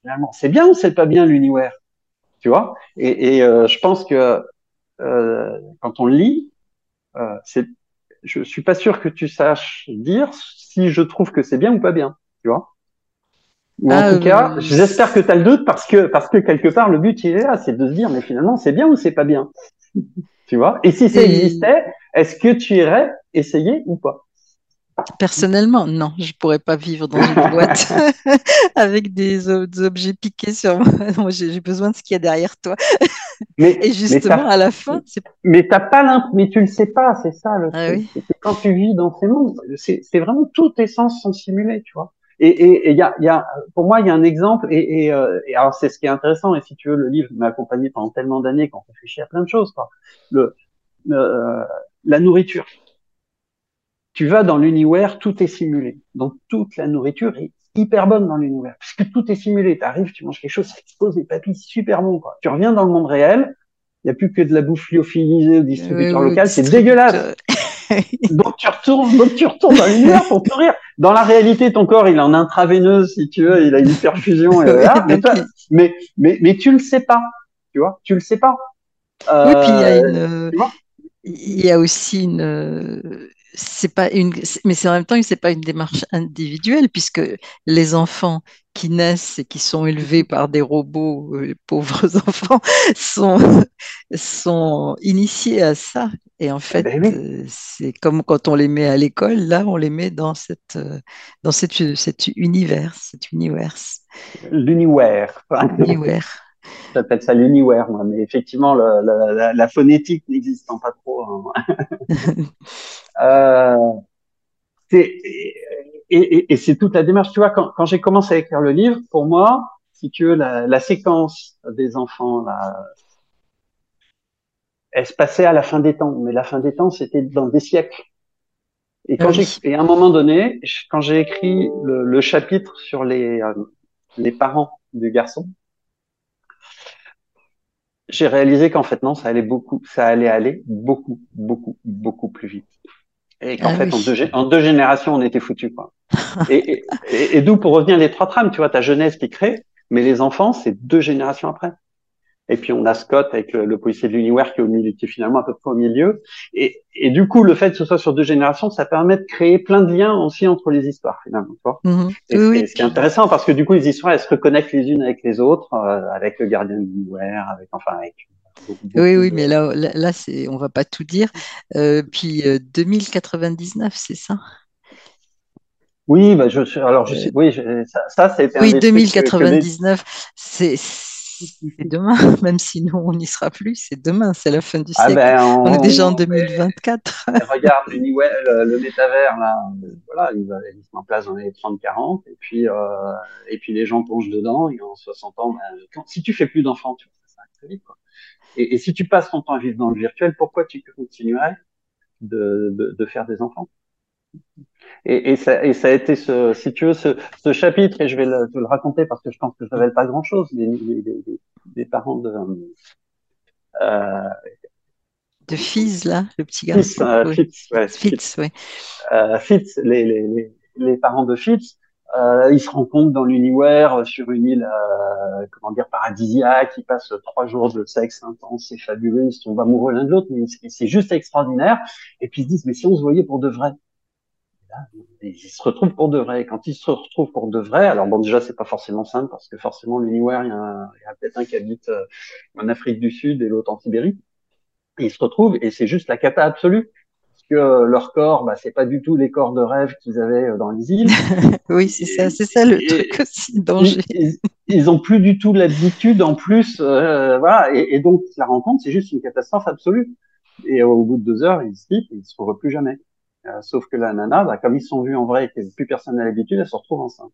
finalement, c'est bien ou c'est pas bien l'univers Tu vois? Et, et euh, je pense que euh, quand on lit, euh, je suis pas sûr que tu saches dire si je trouve que c'est bien ou pas bien, tu vois? Ou en ah, tout cas, j'espère que tu as le doute parce que parce que quelque part le but il est là, c'est de se dire mais finalement c'est bien ou c'est pas bien? [LAUGHS] tu vois? Et si ça existait, est-ce que tu irais essayer ou pas? Personnellement, non, je pourrais pas vivre dans une [LAUGHS] boîte [LAUGHS] avec des, objets piqués sur moi. j'ai besoin de ce qu'il y a derrière toi. Mais, Et justement, à la fin, mais t'as pas mais tu le sais pas, c'est ça le ah Quand tu vis dans ces mondes, c'est vraiment tous tes sens sont simulés, tu vois. Et il y a, y a, pour moi, il y a un exemple, et, et, euh, et alors c'est ce qui est intéressant. Et si tu veux, le livre m'a accompagné pendant tellement d'années qu'on réfléchit à plein de choses. Quoi. Le, euh, la nourriture. Tu vas dans l'univers, tout est simulé. Donc toute la nourriture est hyper bonne dans l'univers, puisque tout est simulé. Tu arrives, tu manges quelque chose, ça expose des papilles, super bon. Quoi. Tu reviens dans le monde réel, il n'y a plus que de la bouffe lyophilisée au distributeur local, c'est dégueulasse. [LAUGHS] donc tu retournes, donc tu retournes dans l'univers pour nourrir. Dans la réalité, ton corps, il est en intraveineuse, si tu veux, il a une perfusion. Et [LAUGHS] mais, mais, mais, mais, tu le sais pas, tu vois, tu le sais pas. oui, puis il y a euh, une, il y a aussi une c'est pas une mais c'est en même temps c'est pas une démarche individuelle puisque les enfants qui naissent et qui sont élevés par des robots les euh, pauvres [LAUGHS] enfants sont sont initiés à ça et en eh fait ben euh, c'est comme quand on les met à l'école là on les met dans cette euh, dans cette, cet univers cet univers l'univers l'univers [LAUGHS] J'appelle ça l'univers, moi, mais effectivement, la, la, phonétique n'existant pas trop. Hein. [LAUGHS] euh, et, et, et c'est toute la démarche. Tu vois, quand, quand j'ai commencé à écrire le livre, pour moi, si tu veux, la, la séquence des enfants, là, elle se passait à la fin des temps, mais la fin des temps, c'était dans des siècles. Et quand j'ai, et à un moment donné, quand j'ai écrit le, le, chapitre sur les, euh, les parents du garçon, j'ai réalisé qu'en fait non, ça allait beaucoup, ça allait aller beaucoup, beaucoup, beaucoup plus vite. Et qu'en ah fait, en, deux, en, deux, générations, on était foutus, quoi. [LAUGHS] et, et, et, d'où pour revenir les trois trames, tu vois, ta jeunesse qui crée, mais les enfants, c'est deux générations après. Et puis on a Scott avec le, policier de l'Univers qui est au milieu, qui est finalement à peu près au milieu. Et, et, du coup, le fait que ce soit sur deux générations, ça permet de créer plein de liens aussi entre les histoires finalement. Tu vois et oui, ce qui est intéressant parce que du coup, les histoires, elles se reconnectent les unes avec les autres, euh, avec le gardien de l'Univers, avec enfin avec oui, oui, mais là, là, là c'est, on va pas tout dire. Euh, puis euh, 2099, c'est ça? Oui, bah, je, alors je sais, oui, ça, ça c'est. Oui, 2099, c'est c'est [LAUGHS] demain, [LAUGHS] même si nous, on n'y sera plus, c'est demain, c'est la fin du ah siècle. Ben, on, est déjà en 2024. [LAUGHS] regarde le, le métavers, là, voilà, il va se mettre en place dans les 30-40, et puis, euh, et puis les gens plongent dedans, et en 60 ans, ben, si tu fais plus d'enfants, tu vois, ça va très vite, quoi. Et, et, si tu passes ton temps à vivre dans le virtuel, pourquoi tu continuerais de, de, de faire des enfants? Et, et, ça, et, ça, a été ce, si tu veux, ce, ce chapitre, et je vais le, te le raconter parce que je pense que ça valait pas grand chose, des, des, des, des parents de, euh, de Fils, là, le petit garçon. Fitz, euh, Fitz, ouais, Fitz, oui. Euh, Fitz, les, les, les, parents de Fitz, euh, ils se rencontrent dans l'univers sur une île, euh, comment dire, paradisiaque. Ils passent trois jours de sexe intense, c'est fabuleux. Ils sont amoureux l'un de l'autre, mais c'est juste extraordinaire. Et puis ils se disent, mais si on se voyait pour de vrai? Ils se retrouvent pour de vrai. Quand ils se retrouvent pour de vrai, alors bon, déjà, c'est pas forcément simple parce que forcément, l'Uniware, il y a, a peut-être un qui habite euh, en Afrique du Sud et l'autre en Sibérie. Et ils se retrouvent et c'est juste la cata absolue. Parce que euh, leur corps, bah, c'est pas du tout les corps de rêve qu'ils avaient euh, dans les îles. [LAUGHS] oui, c'est ça, c'est ça le truc aussi, danger. Ils, ils, ont plus du tout l'habitude en plus, euh, voilà. Et, et, donc, la rencontre, c'est juste une catastrophe absolue. Et au bout de deux heures, ils se quittent et ils se revoient plus jamais. Euh, sauf que la nana, bah, comme ils sont vus en vrai et que plus personne n'a l'habitude, elle se retrouve enceinte.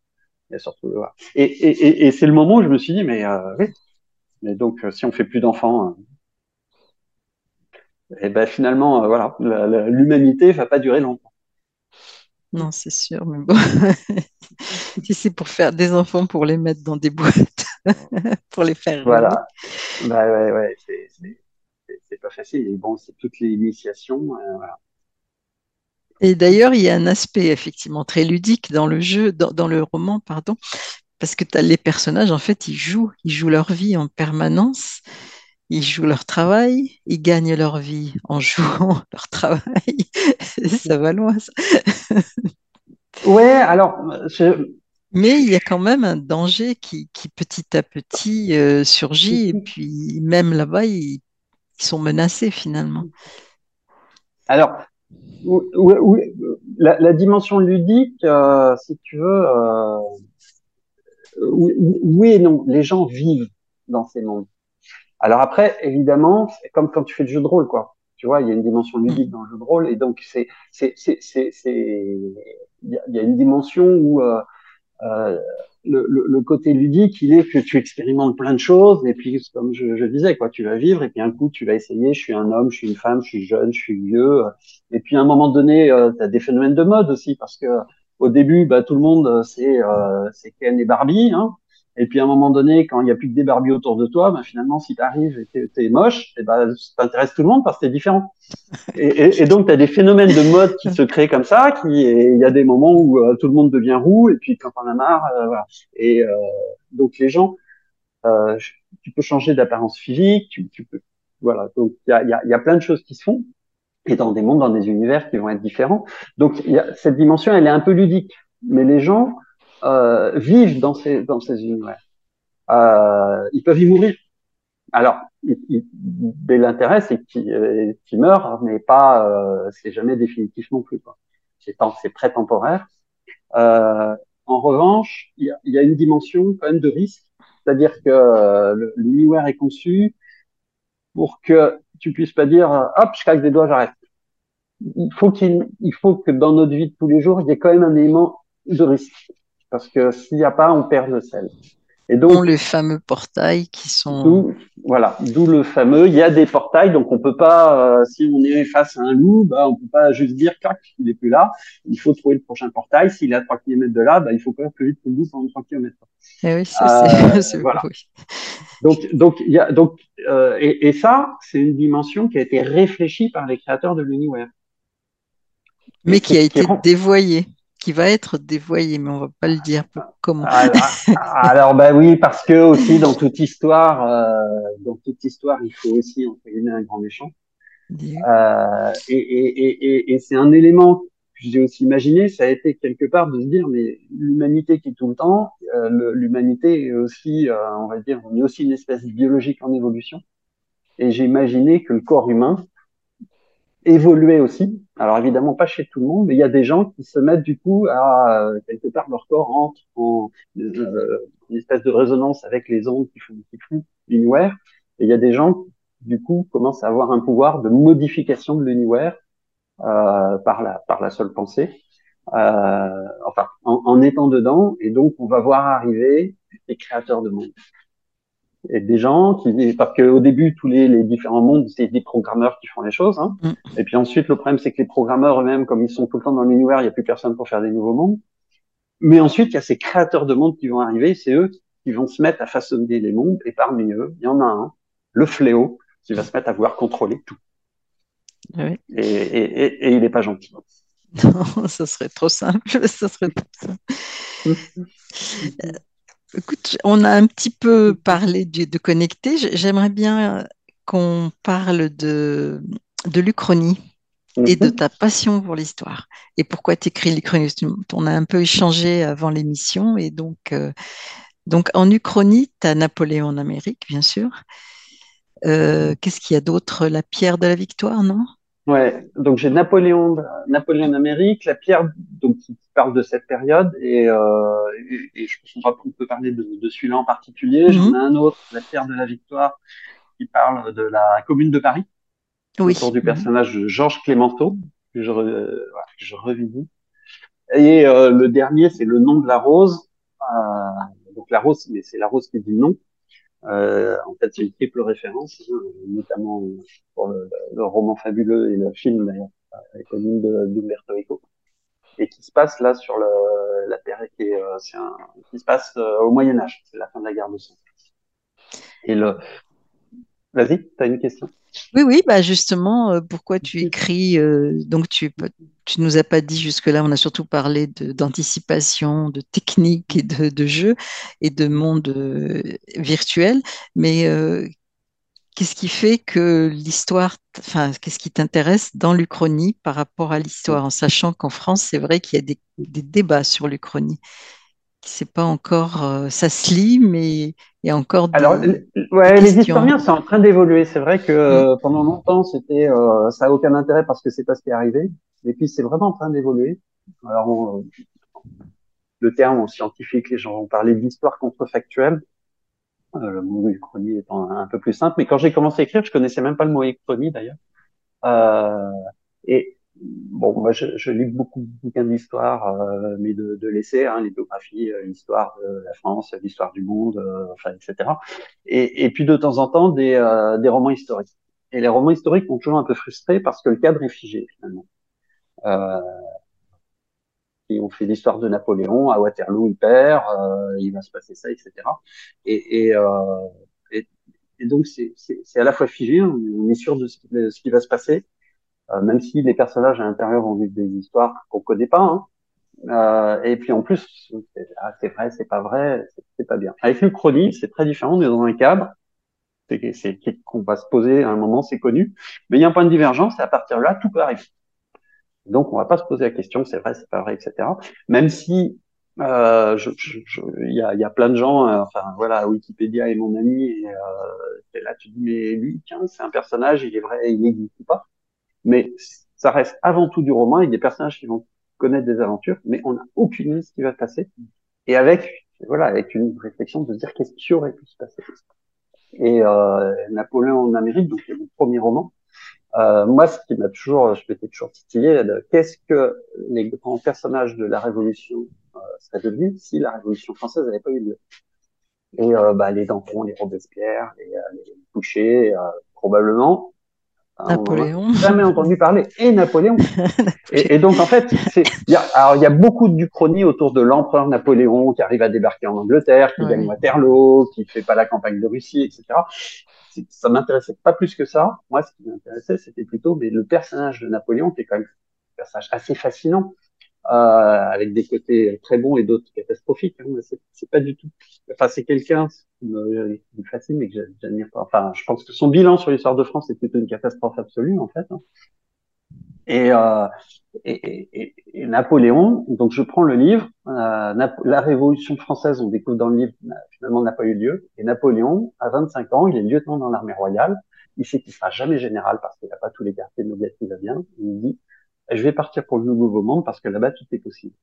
Elle se retrouve, voilà. Et, et, et, c'est le moment où je me suis dit, mais euh, oui, mais donc si on fait plus d'enfants, et ben finalement, euh, voilà, l'humanité va pas durer longtemps. Non, c'est sûr, mais bon, [LAUGHS] si c'est pour faire des enfants, pour les mettre dans des boîtes, [LAUGHS] pour les faire. Voilà, bah ouais, ouais, c'est pas facile. Et bon, c'est toutes les initiations. Euh, voilà. Et d'ailleurs, il y a un aspect effectivement très ludique dans le jeu, dans, dans le roman, pardon, parce que as les personnages, en fait, ils jouent, ils jouent leur vie en permanence ils jouent leur travail, ils gagnent leur vie en [LAUGHS] jouant leur travail. ça va loin. Ça. ouais, alors. Mais il y a quand même un danger qui, qui petit à petit euh, surgit, et puis même là-bas, ils, sont menacés finalement. Alors, la, la, dimension ludique, euh, si tu veux, euh, oui et non, les gens vivent dans ces mondes. Alors après, évidemment, c'est comme quand tu fais du jeu de rôle, quoi. Tu vois, il y a une dimension ludique dans le jeu de rôle, et donc c'est, c'est, c'est, il y, a une dimension où euh, euh, le, le, le, côté ludique, il est que tu expérimentes plein de choses, et puis comme je, je, disais, quoi, tu vas vivre, et puis un coup, tu vas essayer. Je suis un homme, je suis une femme, je suis jeune, je suis vieux, et puis à un moment donné, euh, tu as des phénomènes de mode aussi, parce que au début, bah, tout le monde, c'est euh, c'est Ken et Barbie, hein, et puis à un moment donné, quand il n'y a plus que des Barbies autour de toi, ben finalement, si tu arrives et que tu es moche, et eh ben, ça tout le monde parce que tu es différent. [LAUGHS] Et, et, et donc, tu as des phénomènes de mode qui se créent comme ça, qui il y a des moments où euh, tout le monde devient roux, et puis quand on a marre, euh, voilà. Et euh, donc les gens, euh, tu peux changer d'apparence physique, tu, tu, peux, voilà. Donc il y a, y, a, y a plein de choses qui se font, et dans des mondes, dans des univers qui vont être différents. Donc y a, cette dimension, elle est un peu ludique, mais les gens euh, vivent dans ces, dans ces univers. Euh, ils peuvent y mourir. Alors, l'intérêt, c'est qu'ils euh, meurent, mais pas, euh, c'est jamais définitif non plus. C'est très temporaire. Euh, en revanche, il y a, y a, une dimension quand même de risque, c'est-à-dire que l'univers est conçu pour que tu puisses pas dire, hop, je claque des doigts, j'arrête. Il faut qu'il, il faut que dans notre vie de tous les jours, il y ait quand même un élément de risque parce que s'il n'y a pas, on perd le sel. Et donc, les fameux portails qui sont. voilà, d'où le fameux. Il y a des portails, donc on peut pas, euh, si on est face à un loup, bah, on peut pas juste dire clac, il est plus là. Il faut trouver le prochain portail. S'il est à 3 km de là, bah, il faut courir plus vite que le loup pendant 3 km. Et oui, c'est [LAUGHS] euh, voilà. Donc, donc, il y a, donc, euh, et, et, ça, c'est une dimension qui a été réfléchie par les créateurs de l'univers. Mais qui a été dévoyée qui va être dévoyé, mais on va pas le dire comment. Alors, alors bah oui, parce que aussi dans toute histoire, euh, dans toute histoire, il faut aussi entre guillemets un grand méchant. Euh, et, et, et, et c'est un élément que j'ai aussi imaginé, ça a été quelque part de se dire, mais l'humanité qui est tout le temps, euh, l'humanité est aussi, euh, on va dire, on est aussi une espèce biologique en évolution. Et j'ai imaginé que le corps humain, évoluer aussi. Alors évidemment pas chez tout le monde, mais il y a des gens qui se mettent du coup à quelque part leur corps entre en euh, une espèce de résonance avec les ondes qui font qui font l'univers. Et il y a des gens qui du coup commencent à avoir un pouvoir de modification de l'univers euh, par la par la seule pensée. Euh, enfin en, en étant dedans et donc on va voir arriver les créateurs de monde et des gens qui parce qu'au début tous les, les, différents mondes c'est des programmeurs qui font les choses hein. mm. et puis ensuite le problème c'est que les programmeurs eux-mêmes comme ils sont tout le temps dans l'univers il n'y a plus personne pour faire des nouveaux mondes mais ensuite il y a ces créateurs de mondes qui vont arriver c'est eux qui vont se mettre à façonner les mondes et parmi eux il y en a un le fléau qui va se mettre à vouloir contrôler tout oui. et, et, et, et, il n'est pas gentil [LAUGHS] non ça serait trop simple [LAUGHS] ça serait trop simple Écoute, on a un petit peu parlé de, de connecter. J'aimerais bien qu'on parle de, de l'Uchronie. et de Mhm. ta passion pour l'histoire. Et pourquoi tu écris l'Uchronie? On a un peu échangé avant l'émission. Et donc, euh, donc en Uchronie, tu as Napoléon en Amérique, bien sûr. Euh, Qu'est-ce qu'il y a d'autre? La pierre de la victoire, non? Ouais, donc j'ai Napoléon, Napoléon d'Amérique, la pierre, donc qui parle de cette période, et, euh, et, et je pense qu'on peut parler de, de celui-là en particulier. J'en ai Mhm. un autre, la pierre de la victoire, qui parle de la Commune de Paris, autour Oui. du Mhm. personnage de Georges Clémenceau, que je, voilà, que je revisite. Et euh, le dernier, c'est le nom de la rose. Euh, donc la rose, mais c'est la rose qui dit non. Euh, en fait, c'est une triple référence, hein, notamment pour le, le, roman fabuleux et le film d'ailleurs, avec le nom d'Umberto Eco, et qui se passe là sur le, la Terre, qui, est, euh, c'est un, qui se passe euh, au Moyen Âge, c'est la fin de la guerre de sang. Et le, vas-y, t'as une question? Oui, oui, bah justement, euh, pourquoi tu écris euh, Donc, tu tu nous as pas dit jusque-là, on a surtout parlé d'anticipation, de, technique et de, de jeu et de monde euh, virtuel, mais euh, qu'est-ce qui fait que l'histoire, enfin, qu'est-ce qui t'intéresse dans l'Uchronie par rapport à l'histoire, en sachant qu'en France, c'est vrai qu'il y a des, des débats sur l'Uchronie, c'est pas encore, euh, ça se lit, mais il y a encore Alors, des, des ouais, les historiens sont en train d'évoluer. C'est vrai que euh, pendant longtemps, c'était, euh, ça a aucun intérêt parce que c'est pas ce qui est arrivé. Et puis, c'est vraiment en train d'évoluer. Alors, on, le terme scientifique, les gens vont parler d'histoire contrefactuelle. Euh, le mot uchronie étant un, un, peu plus simple. Mais quand j'ai commencé à écrire, je connaissais même pas le mot uchronie d'ailleurs. Euh, et bon, moi, je, je lis beaucoup de bouquins d'histoire, euh, mais de, de l'essai, hein, les biographies, euh, l'histoire de la France, l'histoire du monde, euh, enfin, etc. Et, et puis de temps en temps des, euh, des romans historiques. Et les romans historiques m'ont toujours un peu frustré parce que le cadre est figé finalement. Euh, et on fait l'histoire de Napoléon à Waterloo, il perd, euh, il va se passer ça, etc. Et, et, et, et donc c'est à la fois figé, on est sûr de ce de ce qui va se passer, euh, même si les personnages à l'intérieur vont vivre des histoires qu'on connaît pas. Hein. Euh, et puis en plus, c'est ah, vrai, c'est pas vrai, c'est pas bien. Avec l'Uchronie, c'est très différent. On est dans un cadre, c'est qu'on va se poser à un moment, c'est connu, mais il y a un point de divergence et à partir de là, tout peut arriver. Donc, on va pas se poser la question, c'est vrai, c'est pas vrai, etc. Même si euh, je, y, a, y a plein de gens, euh, enfin voilà, Wikipédia est mon ami, et, euh, là tu dis mais lui, tiens, c'est un personnage, il est vrai, il n'existe pas? Mais ça reste avant tout du roman avec des personnages qui vont connaître des aventures, mais on n'a aucune idée de ce qui va se passer. Et avec voilà, avec une réflexion de se dire qu'est-ce qui aurait pu se passer. Et euh, Napoléon en Amérique, donc mon premier roman, euh, moi, ce qui m'a toujours, je m'étais toujours titillé, qu'est-ce que les grands personnages de la Révolution euh, seraient devenus si la Révolution française n'avait pas eu lieu? Et euh, bah, les Danton, les Robespierre, les, les Fouché, euh, probablement. Napoléon. jamais entendu parler. Et Napoléon. [LAUGHS] et, et, donc, en fait, il y a, y a beaucoup d'uchronie autour de l'empereur Napoléon qui arrive à débarquer en Angleterre, qui ouais. gagne Waterloo, qui fait pas la campagne de Russie, etc ça m'intéressait pas plus que ça. Moi, ce qui m'intéressait, c'était plutôt mais le personnage de Napoléon, qui est quand même un personnage assez fascinant, avec des côtés très bons et d'autres catastrophiques. Hein. C'est pas du tout. Enfin, c'est quelqu'un qui me, me fascine, mais que j'admire pas. Enfin, je pense que son bilan sur l'histoire de France est plutôt une catastrophe absolue, en fait. Hein. Et, euh, et, et, et, Napoléon, donc je prends le livre, euh, la Révolution française, on découvre dans le livre, finalement n'a pas eu lieu, et Napoléon, à 25 ans, il est lieutenant dans l'armée royale, il sait qu'il sera jamais général parce qu'il n'a pas tous les quartiers de noblesse qui va bien, il dit, je vais partir pour le nouveau monde parce que là-bas tout est possible.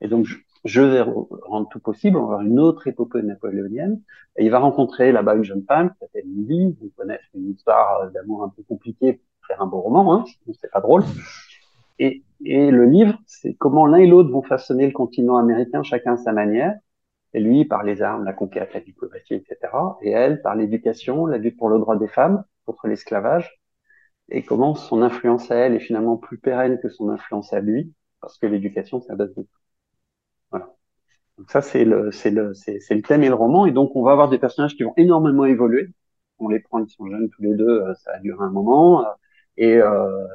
Et donc je, vais rendre tout possible, on va avoir une autre épopée napoléonienne, et il va rencontrer là-bas une jeune femme qui s'appelle Lily, vous connaissez une histoire d'amour un peu compliquée faire un beau roman, hein, c'est pas drôle. Et, et le livre, c'est comment l'un et l'autre vont façonner le continent américain, chacun à sa manière. Et lui, par les armes, la conquête, la diplomatie, etc. Et elle, par l'éducation, la lutte pour le droit des femmes, contre l'esclavage. Et comment son influence à elle est finalement plus pérenne que son influence à lui, parce que l'éducation, c'est la base de tout. Voilà. Donc ça, c'est le, c'est le, c'est, le thème et le roman. Et donc, on va avoir des personnages qui vont énormément évoluer. On les prend, ils sont jeunes tous les deux, ça a duré un moment. Et euh,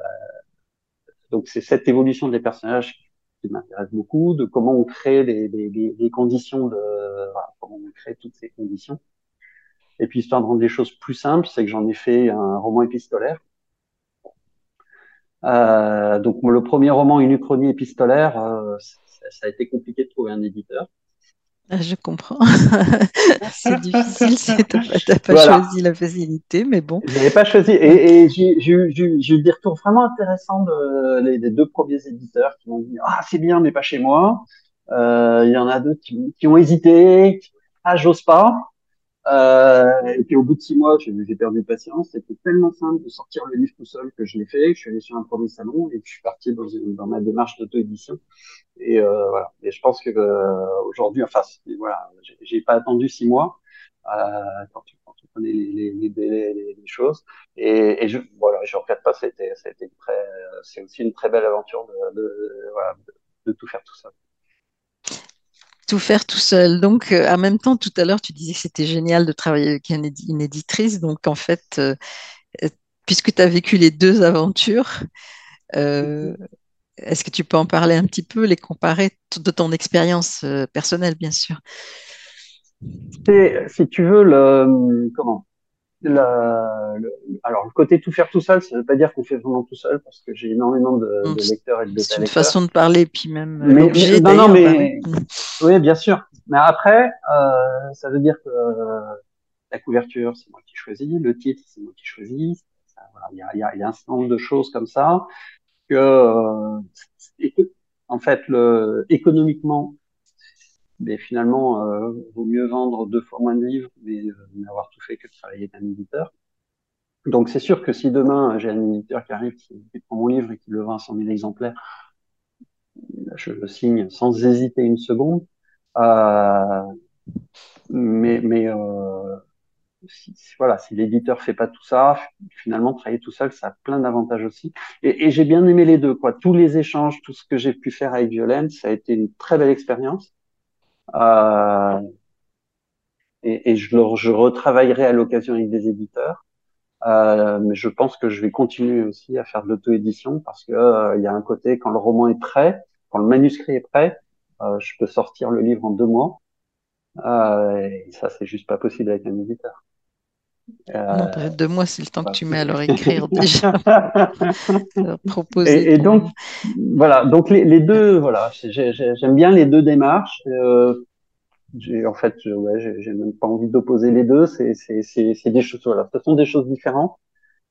donc c'est cette évolution des personnages qui m'intéresse beaucoup, de comment on crée des, des, des conditions de, voilà, comment on crée toutes ces conditions. Et puis histoire de rendre les choses plus simples, c'est que j'en ai fait un roman épistolaire Euh, donc le premier roman, Une uchronie épistolaire, euh, ça a été compliqué de trouver un éditeur. Ah, je comprends. [LAUGHS] c'est difficile, [LAUGHS] tu n'as pas, choisi la facilité, mais bon. Je n'avais pas choisi. Et, et j'ai eu des retours vraiment intéressants de, les, des deux premiers éditeurs qui m'ont dit Ah, c'est bien, mais pas chez moi. Euh, il y en a d'autres qui, qui, ont hésité. Ah, j'ose pas. Euh, et puis au bout de six mois, j'ai perdu patience. C'était tellement simple de sortir le livre tout seul que je l'ai fait. Je suis allé sur un premier salon et puis je suis parti dans, une, dans ma démarche d'auto-édition. Et euh, voilà. Et je pense que euh, aujourd'hui, enfin, voilà, j'ai pas attendu six mois euh, quand, tu, quand tu connais les, les, les, les, les choses. Et, et, je voilà, je regrette pas. C'était, c'était très, c'est aussi une très belle aventure de, de, voilà, de tout faire tout seul tout faire tout seul. Donc, euh, en même temps, tout à l'heure, tu disais que c'était génial de travailler avec une, éditrice. Donc, en fait, euh, euh, puisque tu as vécu les deux aventures, est-ce que tu peux en parler un petit peu, les comparer de ton expérience personnelle, bien sûr? Si tu veux, le, comment? La, le, alors le côté tout faire tout seul, ça ne veut pas dire qu'on fait vraiment tout seul, parce que j'ai énormément de, de, lecteurs et de C'est une façon de parler, puis même mais, mais non, non, mais bah oui. bien sûr. Mais après, euh, ça veut dire que euh, la couverture, c'est moi qui choisis, le titre, c'est moi qui choisis. Il y, a, y, a, y a un certain nombre de choses comme ça que, euh, en fait, le, économiquement, mais finalement, euh, vaut mieux vendre deux fois moins de livres, mais euh, n'avoir tout fait que de travailler avec un éditeur. Donc c'est sûr que si demain j'ai un éditeur qui arrive, qui, qui, prend mon livre et qui le vend à 100 000 exemplaires, je le signe sans hésiter une seconde. Euh, mais mais euh, si, voilà, si l'éditeur fait pas tout ça, finalement travailler tout seul, ça a plein d'avantages aussi. Et, et j'ai bien aimé les deux, quoi. Tous les échanges, tout ce que j'ai pu faire avec Violaine, ça a été une très belle expérience. Euh, et, et je, je retravaillerai à l'occasion avec des éditeurs. Euh, mais je pense que je vais continuer aussi à faire de l'auto-édition parce que euh, il y a un côté quand le roman est prêt, quand le manuscrit est prêt, euh, je peux sortir le livre en deux mois. Euh, et ça, c'est juste pas possible avec un éditeur. Non, deux mois, c'est le temps que tu mets à leur [LAUGHS] écrire déjà. [LAUGHS] proposer. Et, et donc, voilà. Donc les, les deux, voilà, j'aime bien les deux démarches. Euh, en fait ouais j'ai même pas envie d'opposer les deux c'est c'est c'est des choses voilà ce sont des choses différentes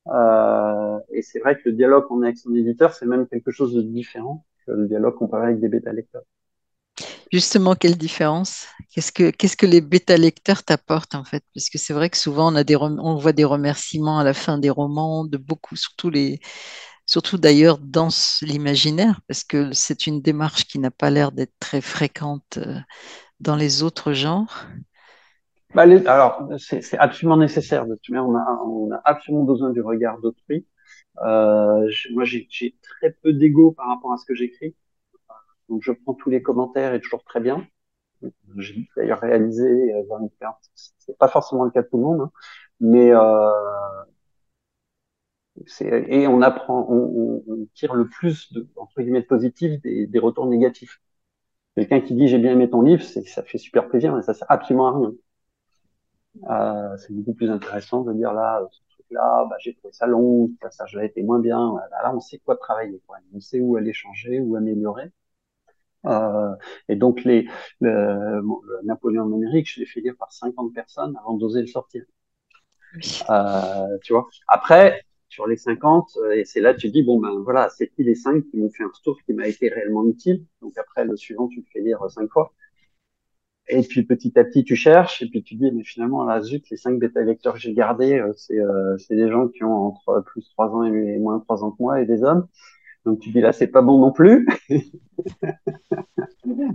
euh, et c'est vrai que le dialogue qu'on a avec son éditeur c'est même quelque chose de différent que le dialogue qu'on parle avec des bêta lecteurs justement quelle différence? Qu'est-ce que les bêta lecteurs t'apportent en fait? Parce que c'est vrai que souvent on voit des remerciements à la fin des romans de beaucoup surtout d'ailleurs dans l'imaginaire parce que c'est une démarche qui n'a pas l'air d'être très fréquente euh, dans les autres genres bah, Alors, c'est absolument nécessaire. A, on a absolument besoin du regard d'autrui. Euh, moi, j'ai très peu d'ego par rapport à ce que j'écris. Donc, je prends tous les commentaires et toujours très bien. J'ai d'ailleurs réalisé euh, c'est pas forcément le cas de tout le monde, hein, mais euh, et on apprend, on, on, tire le plus de entre guillemets de positif des, des retours négatifs. Quelqu'un qui dit j'ai bien aimé ton livre, ça fait super plaisir, mais ça sert absolument à rien. Euh, c'est beaucoup plus intéressant de dire là, ce truc-là, bah, j'ai trouvé ça long, ça, ça je été moins bien. Là, on sait quoi travailler, quoi. on sait où aller changer, où améliorer. Euh, et donc les, le, le Napoléon numérique, je l'ai fait lire par 50 personnes avant d'oser le sortir. Euh, tu vois. Après, sur les 50, euh, et c'est là que tu dis, bon, ben voilà, c'est qui les 5 qui m'ont fait un retour qui m'a été réellement utile. Donc après, le suivant, tu le fais lire 5 fois. Et puis petit à petit, tu cherches, et puis tu dis, mais finalement, là, zut, les 5 bêta-lecteurs que j'ai gardés, euh, c'est euh, des gens qui ont entre plus 3 ans et moins 3 ans que moi, et des hommes. Donc tu dis, là, c'est pas bon non plus. [LAUGHS]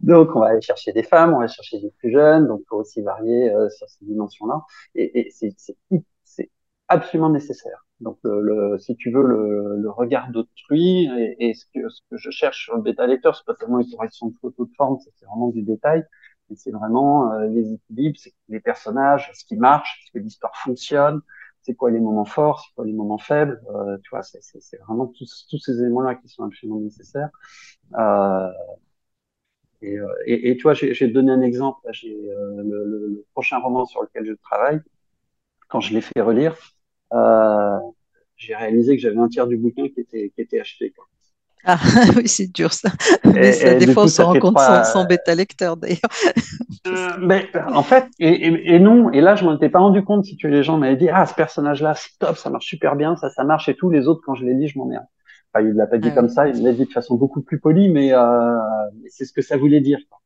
donc on va aller chercher des femmes, on va chercher des plus jeunes, donc faut aussi varier euh, sur ces dimensions-là. Et, et c'est absolument nécessaire. Donc, le, le, si tu veux, le, le regard d'autrui et, et, ce, que, ce que je cherche sur le bêta lecteur, c'est pas tellement une correction de photo de forme, c'est vraiment du détail. C'est vraiment euh, les équilibres, c'est les personnages, ce qui marche, est-ce que l'histoire fonctionne, c'est quoi les moments forts, c'est quoi les moments faibles. Euh, tu vois, c'est vraiment tous, tous ces éléments-là qui sont absolument nécessaires. Euh, et, euh, et, et, tu vois, j'ai donné un exemple. J'ai euh, le, le, le, prochain roman sur lequel je travaille. Quand je l'ai fait relire, euh, j'ai réalisé que j'avais un tiers du bouquin qui était, qui était acheté. Quoi. Ah [LAUGHS] oui, c'est dur ça. Mais ça, des fois, on se rend compte sans, sans bêta lecteur d'ailleurs. Euh, mais, en fait, et, et, et, non, et là, je m'en étais pas rendu compte si tu les gens m'avaient dit, ah, ce personnage-là, c'est top, ça marche super bien, ça, ça marche et tout. Les autres, quand je l'ai dit, je m'emmerde. Enfin, il l'a pas dit ah, comme oui. ça, il l'a dit de façon beaucoup plus polie, mais euh, c'est ce que ça voulait dire. Quoi.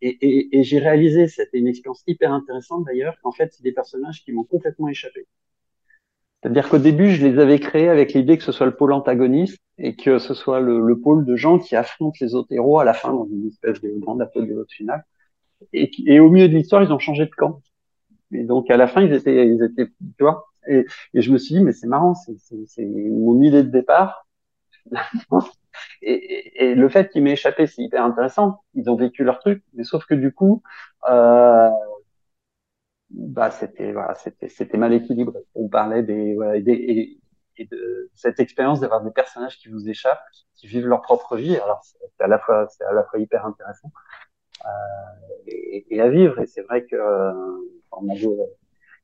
Et, et, et j'ai réalisé, c'était une expérience hyper intéressante d'ailleurs, qu'en fait, c'est des personnages qui m'ont complètement échappé. C'est-à-dire qu'au début, je les avais créés avec l'idée que ce soit le pôle antagoniste et que ce soit le, le, pôle de gens qui affrontent les autres héros à la fin dans une espèce de grande apothéose finale. Et, au milieu de l'histoire, ils ont changé de camp. Et donc à la fin, ils étaient, ils étaient, tu vois. Et, et je me suis dit, mais c'est marrant, c'est mon idée de départ. [LAUGHS] et, et, le fait qu'ils m'aient échappé, c'est hyper intéressant. Ils ont vécu leur truc, mais sauf que du coup, euh, bah c'était voilà, c'était c'était mal équilibré. On parlait des, voilà, des et, de cette expérience d'avoir des personnages qui vous échappent, qui vivent leur propre vie. Alors c'est à la fois c'est à la fois hyper intéressant euh, et, et, à vivre. Et c'est vrai que euh,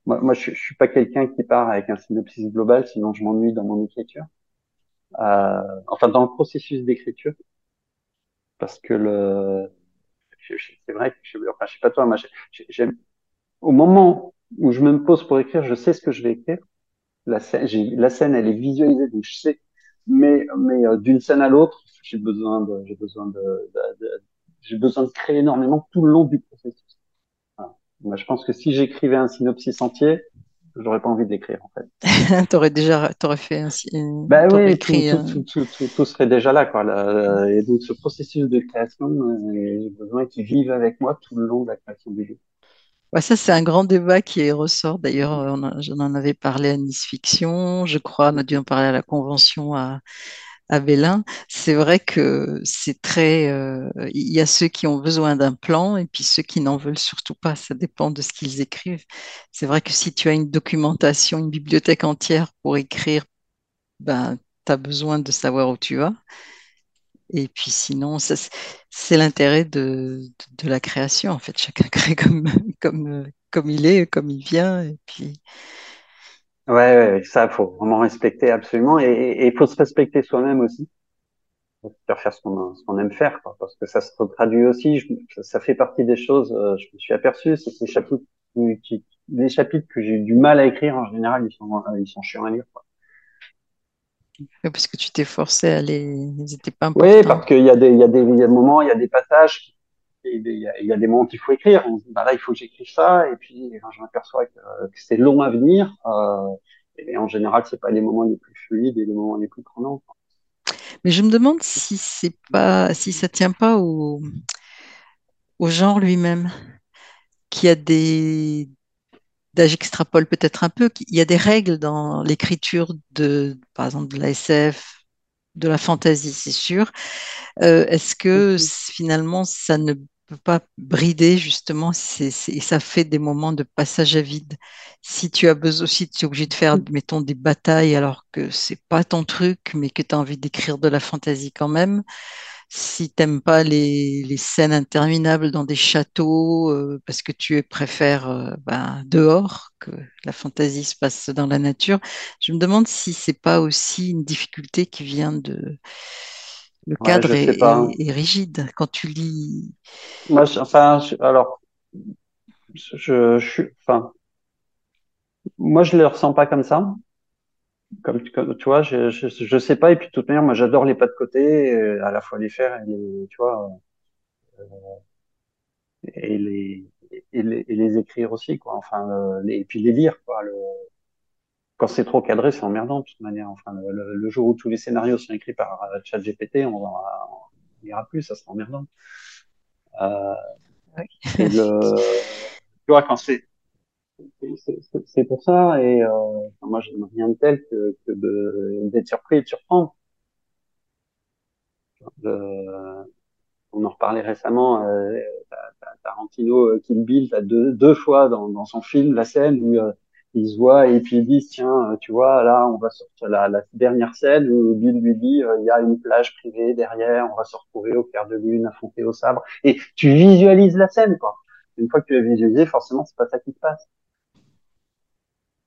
moi, moi je, je suis pas quelqu'un qui part avec un synopsis global, sinon je m'ennuie dans mon écriture. Euh, enfin dans le processus d'écriture, parce que le c'est vrai que je, enfin, je sais pas toi, moi j'aime au moment où je me pose pour écrire, je sais ce que je vais écrire. La scène, la scène elle est visualisée, donc je sais. Mais, mais euh, d'une scène à l'autre, j'ai besoin de, j'ai besoin de, de, de j'ai besoin de créer énormément tout le long du processus. Voilà. Moi, je pense que si j'écrivais un synopsis entier, j'aurais pas envie de l'écrire en fait. [LAUGHS] t'aurais déjà, t'aurais fait un. Bah oui, écrit, tout, tout, tout, tout, tout, serait déjà là quoi. Là, et donc ce processus de création, euh, j'ai besoin qu'il vive avec moi tout le long de la création du livre. Ouais, ça, c'est un grand débat qui ressort. D'ailleurs, j'en en avais parlé à Nice Fiction, je crois, on a dû en parler à la convention à, à Bélin. C'est vrai que c'est très. Euh, il y a ceux qui ont besoin d'un plan et puis ceux qui n'en veulent surtout pas. Ça dépend de ce qu'ils écrivent. C'est vrai que si tu as une documentation, une bibliothèque entière pour écrire, ben, tu as besoin de savoir où tu vas. Et puis sinon, c'est l'intérêt de, la création. En fait, chacun [LAUGHS] crée comme, comme, comme il est, comme il vient. Et puis. Ouais, ça, faut vraiment respecter absolument. Et il faut se respecter soi-même aussi. Faire, faire ce qu'on qu aime faire, parce que ça se traduit aussi. Ça fait partie des choses. Euh, je me suis aperçu, c'est que les chapitres, que j'ai eu du mal à écrire en général, ils sont, ils sont chiants à lire. Parce que tu t'es forcé à les. Ils n'étaient pas importants. Oui, parce qu'il y, a des, y, a des, il y a des moments, il y a des passages, il y a, y des moments qu'il faut écrire. On se dit, bah là, il faut que j'écrive ça. Et puis, quand je m'aperçois que, que c'est long à venir, euh, et en général, c'est pas les moments les plus fluides et les moments les plus prenants. Mais je me demande si c'est pas, si ça tient pas au, au genre lui-même, qui a des, j'extrapole peut-être un peu, qu'il y a des règles dans l'écriture de, par exemple, de la SF, de la fantasy, c'est sûr. Euh, Est-ce que finalement, ça ne peut pas brider justement et ça fait des moments de passage à vide? Si tu as besoin, si tu es obligé de faire, mettons, des batailles alors que c'est pas ton truc, mais que tu as envie d'écrire de la fantasy quand même, si t'aimes pas les, les, scènes interminables dans des châteaux euh, parce que tu préfères euh, ben, dehors que la fantaisie se passe dans la nature, je me demande si c'est pas aussi une difficulté qui vient de le cadre est, est, est, rigide quand tu lis. Moi, je, enfin, je, alors, je, je, enfin, moi, je le ressens pas comme ça comme, comme, tu vois, je, je, je, sais pas. Et puis de toute manière, moi, j'adore les pas de côté, euh, à la fois les faire et les, tu vois, euh, et les et les, et les écrire aussi, quoi. Enfin, euh, les, et puis les lire, quoi. Le, quand c'est trop cadré, c'est emmerdant de toute manière. Enfin, le, le, jour où tous les scénarios sont écrits par euh, ChatGPT, on va, on ira plus, ça sera emmerdant. Euh, oui. le, [LAUGHS] tu vois, quand c'est c'est pour ça, et euh, moi, je n'aime rien de tel que, d'être surpris et de surprendre. On en reparlait récemment, euh, Tarantino, euh, Kill Bill, t'as deux, fois dans, son film la scène où euh, ils se voient et puis ils disent, tiens, euh, tu vois, là, on va sortir la, la dernière scène où Bill lui dit, il y a une plage privée derrière, on va se retrouver au clair de lune, affronter au sabre. Et tu visualises la scène, quoi. Une fois que tu l'as visualisé, forcément, c'est pas ça qui se passe.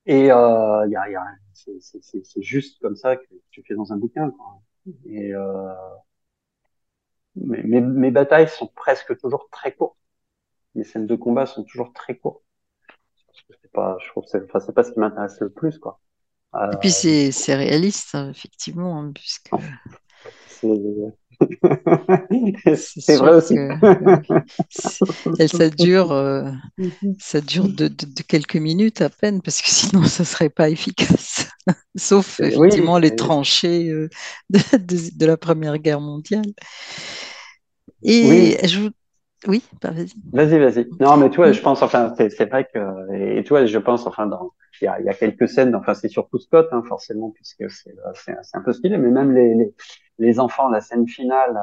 Et il euh, y, a, y, a, c'est juste comme ça que tu fais dans un bouquin. Quoi. Et euh, mes, mes, mes, batailles sont presque toujours très courtes. Les scènes de combat sont toujours très courtes. C'est pas, je trouve, c'est, enfin, c'est pas ce qui m'intéresse le plus, quoi. Euh, Et puis c'est, c'est réaliste, hein, effectivement, hein, puisque. C'est, c'est vrai aussi. Que, ça dure, [LAUGHS] euh, ça dure de, de, de, quelques minutes à peine, parce que sinon ça serait pas efficace. [LAUGHS] Sauf effectivement oui, les tranchées euh, [LAUGHS] de, de, la Première Guerre mondiale. Et oui. je oui, bah, vas-y. Vas-y, vas-y. Non, mais tu vois, je pense, enfin, c'est vrai que, et tu vois, je pense, enfin, dans, il y a, il y a quelques scènes, enfin, c'est surtout Scott, hein, forcément, puisque c'est, c'est, un peu stylé, mais même les, les, les enfants, la scène finale.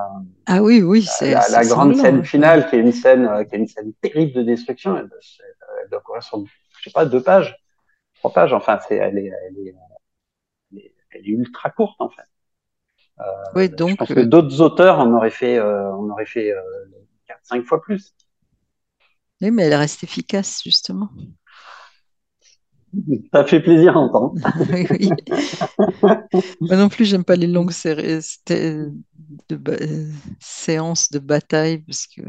Ah oui, oui, c'est la, la grande semblant, scène finale, qui est une scène, qui est une scène terrible de destruction. Elle, elle doit courir sur, je sais pas, deux pages, trois pages. Enfin, c'est, elle est, elle est, elle est, elle est ultra courte, en fait. Euh, oui, donc. Je pense que d'autres auteurs en auraient fait, euh, on aurait fait euh, quatre, cinq fois plus. Oui, mais elle reste efficace, justement. Ça fait plaisir à entendre. [LAUGHS] oui, oui. Moi non plus, j'aime pas les longues séances de bataille parce que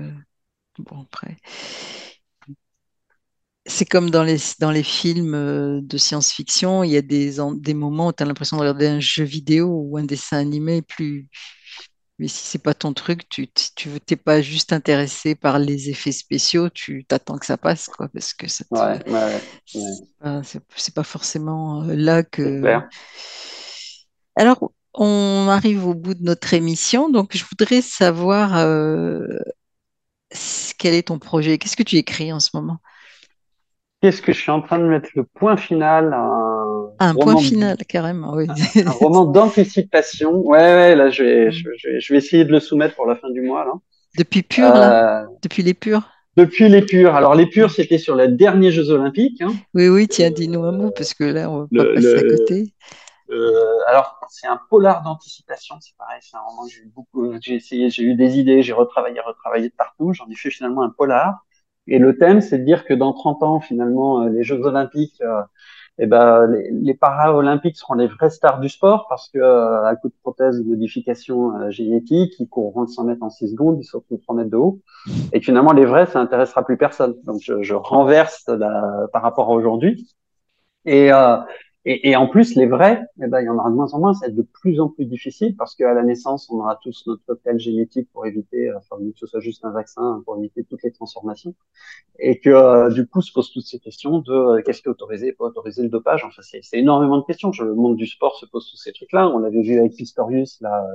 bon après, c'est comme dans les dans les films euh, de science-fiction, il y a des des moments où tu as l'impression de regarder un jeu vidéo ou un dessin animé plus mais si c'est pas ton truc, tu tu t'es pas juste intéressé par les effets spéciaux, tu t'attends que ça passe quoi, parce que ça te... ouais, ouais, ouais. c'est pas, pas, forcément euh, là que. Alors, on arrive au bout de notre émission, donc je voudrais savoir euh, quel est ton projet, qu'est-ce que tu écris en ce moment? Qu'est-ce que je suis en train de mettre le point final un, point final, carrément, oui. Un, un roman d'anticipation. Ouais, ouais, là, je vais, je, je, je, vais essayer de le soumettre pour la fin du mois, là. Depuis Pur, euh, là Depuis les Purs Depuis les Purs. Alors, les Purs, c'était sur les derniers Jeux Olympiques. Hein. Oui, oui, tiens, dis-nous un mot, parce que là, on va le, pas passer le, à côté. Euh, alors, c'est un polar d'anticipation, c'est pareil, c'est un roman que j'ai eu beaucoup, j'ai essayé, j'ai eu des idées, j'ai retravaillé, retravaillé de partout, j'en ai fait finalement un polar. Et le thème, c'est de dire que dans 30 ans, finalement, les Jeux Olympiques, euh, eh ben, les, les para-olympiques seront les vraies stars du sport parce que euh, à coup de prothèse de modification euh, génétique, ils courront de 100 mètres en 6 secondes, ils sauteront 3 mètres de haut. Et finalement, les vrais, ça intéressera plus personne. Donc, je, je renverse la, par rapport à aujourd'hui. Et, euh, et, et, en plus, les vrais, eh ben, il y en aura de moins en moins, ça va être de plus en plus difficile parce qu'à la naissance, on aura tous notre cocktail génétique pour éviter, enfin, que ce soit juste un vaccin, pour éviter toutes les transformations. Et que euh, du coup, se posent toutes ces questions de euh, qu'est-ce qui est autorisé, pas autorisé le dopage. Enfin, c'est énormément de questions. Le monde du sport se pose tous ces trucs-là. On l'avait vu avec Pistorius, là,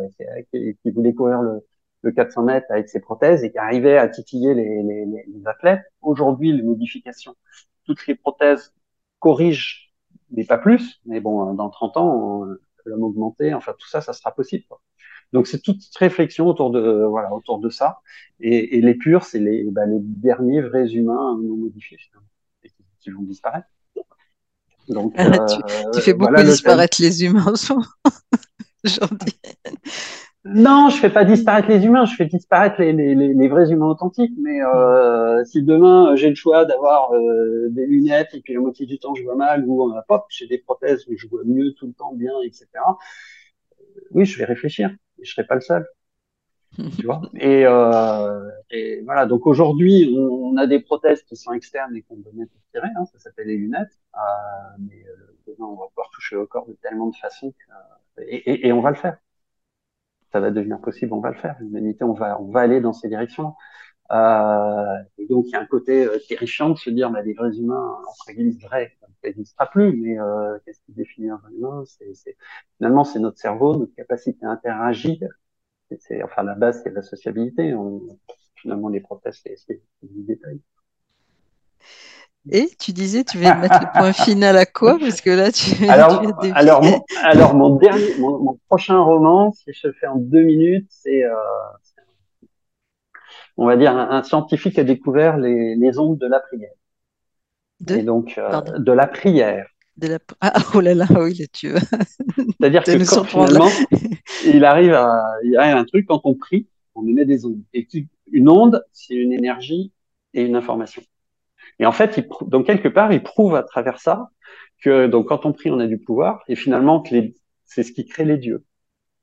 qui, qui voulait courir le, le 400 mètres avec ses prothèses et qui arrivait à titiller les athlètes. Aujourd'hui, les modifications, toutes les prothèses corrigent mais pas plus. Mais bon, dans 30 ans, l'homme augmenté, enfin tout ça, ça sera possible. Quoi. Donc c'est toute réflexion autour de voilà autour de ça. Et, et les purs, c'est les, bah, les derniers vrais humains non modifiés finalement, et qui, qui vont disparaître. Donc, [LAUGHS] euh, tu, tu, fais beaucoup voilà disparaître les humains en ce moment. [LAUGHS] Non, je fais pas disparaître les humains, je fais disparaître les, les, les vrais humains authentiques. Mais euh, si demain j'ai le choix d'avoir euh, des lunettes et puis la moitié du temps je vois mal ou euh, pop, j'ai des prothèses où je vois mieux tout le temps bien, etc. Oui, je vais réfléchir. Et je serai pas le seul. [LAUGHS] tu vois? Et, euh, et, voilà. Donc aujourd'hui, on, on, a des prothèses qui sont externes et qu'on peut mettre tirer. Hein, ça s'appelle les lunettes. Euh, mais demain, on va pouvoir toucher au corps de tellement de façons que, et, et, et on va le faire ça va devenir possible, on va le faire. L'humanité, on va, on va aller dans ces directions. Euh, et donc, il y a un côté euh, terrifiant de se dire, bah, les vrais humains, entre guillemets, vrais, ça n'existera plus, mais euh, qu'est-ce qui définit un vrai humain? Finalement, c'est notre cerveau, notre capacité à interagir. C'est, enfin, la base, c'est la sociabilité. On, finalement, les prothèses, c'est, c'est du détail. Et tu disais, tu vas mettre le point final à quoi? Parce que là, tu. [LAUGHS] Alors, tu alors, mon, alors mon dernier, mon, mon, prochain roman, si je le fais en deux minutes, c'est, euh, on va dire, un, un, scientifique a découvert les, les ondes de la prière. De, Et donc, euh, de la prière. De la... Ah, oh là là, oui, là, tu [LAUGHS] C'est-à-dire que quand, finalement, il arrive à, il arrive à un truc, quand on prie, on émet des ondes. Et une onde, c'est une énergie et une information. Et en fait, il, donc quelque part, il prouve à travers ça que donc quand on prie, on a du pouvoir, et finalement c'est ce qui crée les dieux.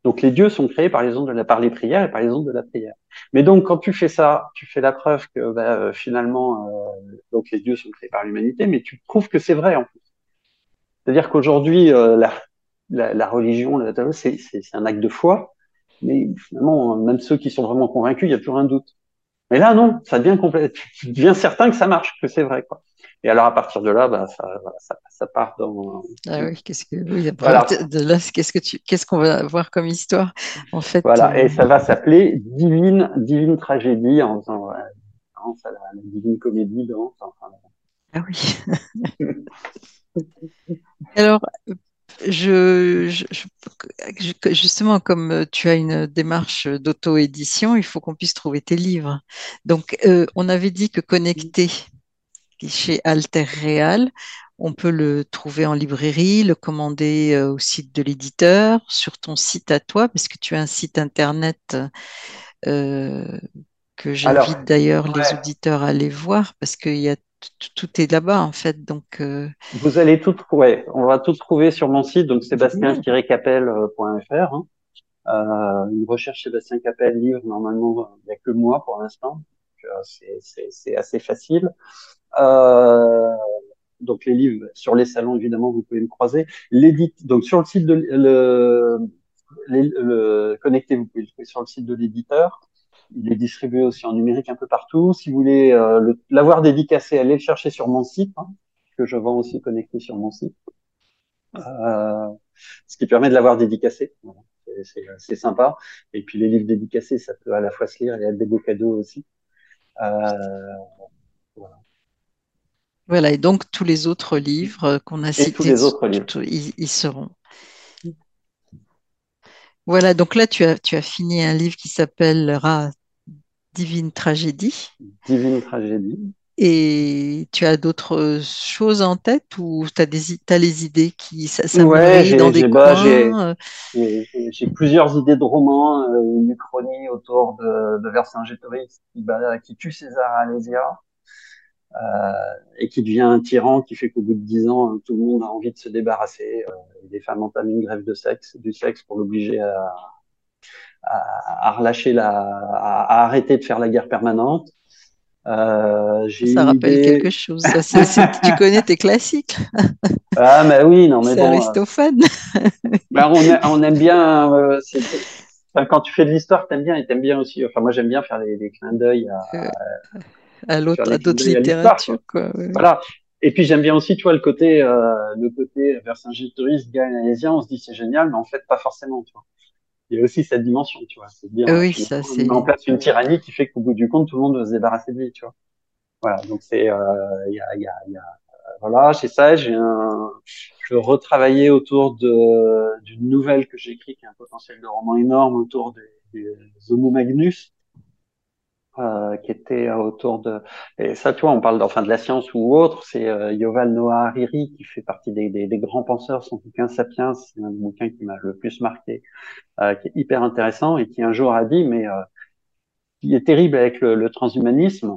Donc les dieux sont créés par les ondes de la, par les prières et par les ondes de la prière. Mais donc quand tu fais ça, tu fais la preuve que bah, euh, finalement euh, donc les dieux sont créés par l'humanité, mais tu prouves que c'est vrai en plus. C'est-à-dire qu'aujourd'hui euh, la, la, la, religion, c'est, c'est, c'est un acte de foi, mais finalement même ceux qui sont vraiment convaincus, il y a toujours un doute. Mais là, non, ça devient complet. [LAUGHS] Tu deviens certain que ça marche, que c'est vrai, quoi. Et alors à partir de là, bah, ça, ça, ça part dans. Ah oui, qu'est-ce que oui, voilà. de là, qu'est-ce que tu, qu'est-ce qu'on va voir comme histoire, en fait. Voilà, euh... et ça va s'appeler divine, divine tragédie en faisant la, la, divine comédie dans. Enfin, ah oui. [LAUGHS] alors, je, je, je, justement, comme tu as une démarche d'auto-édition, il faut qu'on puisse trouver tes livres. Donc, euh, on avait dit que connecter chez Alter Real, on peut le trouver en librairie, le commander euh, au site de l'éditeur, sur ton site à toi, parce que tu as un site internet euh, que j'invite d'ailleurs ouais. les auditeurs à aller voir, parce qu'il y a tout est là-bas en fait. Donc euh... vous allez tout trouver. On va tout trouver sur mon site, donc sébastien-capel.fr. Hein. Euh, une recherche Sébastien Capel livre normalement il n'y a que moi pour l'instant. C'est assez facile. Euh, donc les livres sur les salons évidemment vous pouvez me croiser. L'édit donc sur le site de le, le, le connecté vous pouvez le trouver sur le site de l'éditeur. Il est distribué aussi en numérique un peu partout. Si vous voulez euh, l'avoir dédicacé, allez le chercher sur mon site, hein, que je vends aussi connecté sur mon site. Euh, ce qui permet de l'avoir dédicacé. Voilà. C'est sympa. Et puis les livres dédicacés, ça peut à la fois se lire et être des beaux cadeaux aussi. Euh, voilà. Voilà, et donc tous les autres livres qu'on a cités, tous les autres livres. Ils, ils, seront. Voilà, donc là tu as, tu as fini un livre qui s'appellera Divine Tragédie. Divine Tragédie. Et tu as d'autres choses en tête ou tu as, as, les idées qui ça, ouais, dans des bah, coins J'ai plusieurs idées de romans, euh, une uchronie autour de, de Vercingétorix qui, bah, qui tue César Alésia. Euh, et qui devient un tyran qui fait qu'au bout de dix ans, tout le monde a envie de se débarrasser. Euh, les femmes entament une grève de sexe, du sexe pour l'obliger à, à, à, relâcher la, à, à, arrêter de faire la guerre permanente. Euh, ça rappelle idée... quelque chose. Ça, c est, c est, [LAUGHS] tu connais tes classiques. ah, mais oui, non, mais C'est bon, Aristophane. ben, on, a, on, aime bien. Euh, enfin, quand tu fais de l'histoire, t'aimes bien et t'aimes bien aussi. Enfin, moi, j'aime bien faire les clins d'œil à, à l'autre, à d'autres littératures, quoi. Ouais. Voilà. Et puis j'aime bien aussi, tu vois, le côté, euh, le côté Vercingétorix, gaëlésien, on se dit c'est génial, mais en fait pas forcément, tu vois. Il y a aussi cette dimension, tu vois. C'est bien. Oui, ça c'est. met en place une tyrannie qui fait qu'au bout du compte, tout le monde veut se débarrasser de lui, tu vois. Voilà. Donc c'est, il euh, y a, il y a, il y a, voilà, j'ai ça, j'ai un, je retravaillais autour de d'une nouvelle que j'ai écrite, qui a un potentiel de roman énorme autour des, des Homo Magnus. Euh, qui était autour de et ça tu vois on parle enfin de la science ou autre c'est euh, Yoval Noah Hariri qui fait partie des, des, des grands penseurs son bouquin Sapiens c'est un bouquin qui m'a le plus marqué euh, qui est hyper intéressant et qui un jour a dit mais euh, il est terrible avec le, le transhumanisme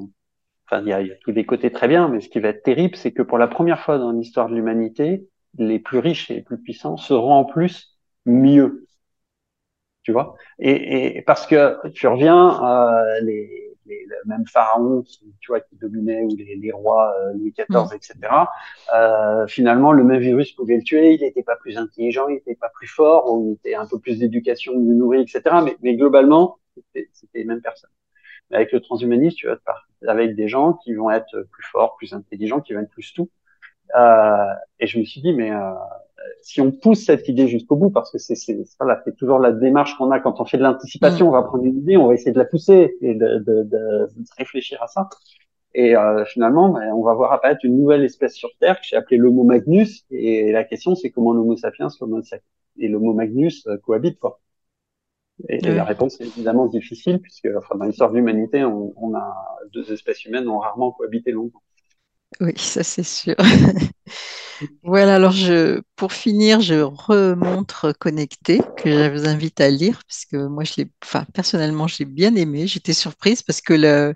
enfin il y, a, il y a tous des côtés très bien mais ce qui va être terrible c'est que pour la première fois dans l'histoire de l'humanité les plus riches et les plus puissants seront en plus mieux. Tu vois? Et, et parce que tu reviens euh, les les, le même pharaon qui, tu vois, qui dominait ou les, les rois euh, Louis XIV, mmh. etc. Euh, finalement, le même virus pouvait le tuer. Il n'était pas plus intelligent, il n'était pas plus fort, ou il était un peu plus d'éducation, mieux nourri, etc. Mais, mais globalement, c'était les mêmes personnes. Mais avec le transhumanisme, tu vas te parler avec des gens qui vont être plus forts, plus intelligents, qui vont être plus tout. Euh, et je me suis dit, mais euh, si on pousse cette idée jusqu'au bout, parce que c'est voilà, c'est toujours la démarche qu'on a quand on fait de l'anticipation, mmh. on va prendre une idée, on va essayer de la pousser et de, de, de, de réfléchir à ça. Et euh, finalement, ben, on va voir apparaître une nouvelle espèce sur Terre que j'ai appelée l'Homo magnus. Et la question, c'est comment l'Homo sapiens l'Homo et l'Homo magnus euh, cohabitent. Quoi. Et, et, la réponse est évidemment difficile, puisque enfin, dans l'histoire de l'humanité, on, on, a deux espèces humaines ont rarement cohabité longtemps. Oui, ça c'est sûr. [LAUGHS] Voilà, alors je, pour finir, je remontre Connecté, que je vous invite à lire, parce que moi, je l'ai, enfin, personnellement, j'ai bien aimé. J'étais surprise parce que le,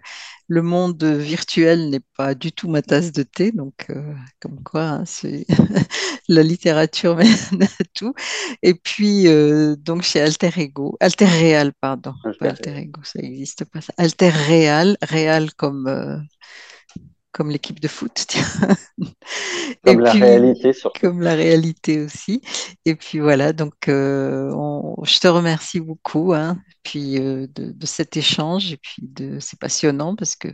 le monde virtuel n'est pas du tout ma tasse de thé, donc euh, comme quoi, hein, c'est [LAUGHS] la littérature mène à tout. Et puis, euh, donc chez Alter Ego, Alter Real, pardon, pas Alter Ego, ça n'existe pas ça. Alter Real, Real comme, euh, comme l'équipe de foot, [LAUGHS] tiens. Et Comme la puis, réalité surtout. comme la réalité aussi. Et puis voilà, donc euh, on- je te remercie beaucoup hein, puis, euh, de, de cet échange. Et puis de, c'est passionnant parce que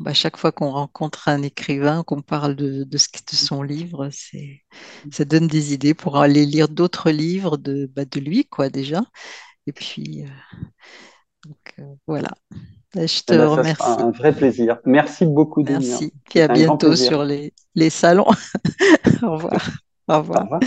bah, chaque fois qu'on rencontre un écrivain, qu'on parle de, de, ce, de son livre, c'est, ça donne des idées pour aller lire d'autres livres de, bah, de lui, quoi, déjà. Et puis, euh, donc, euh, voilà, je te Eh ben, remercie. un vrai plaisir. Merci beaucoup. Merci. Puis à bientôt sur les, les salons. [LAUGHS] Au revoir. Au Au revoir. revoir.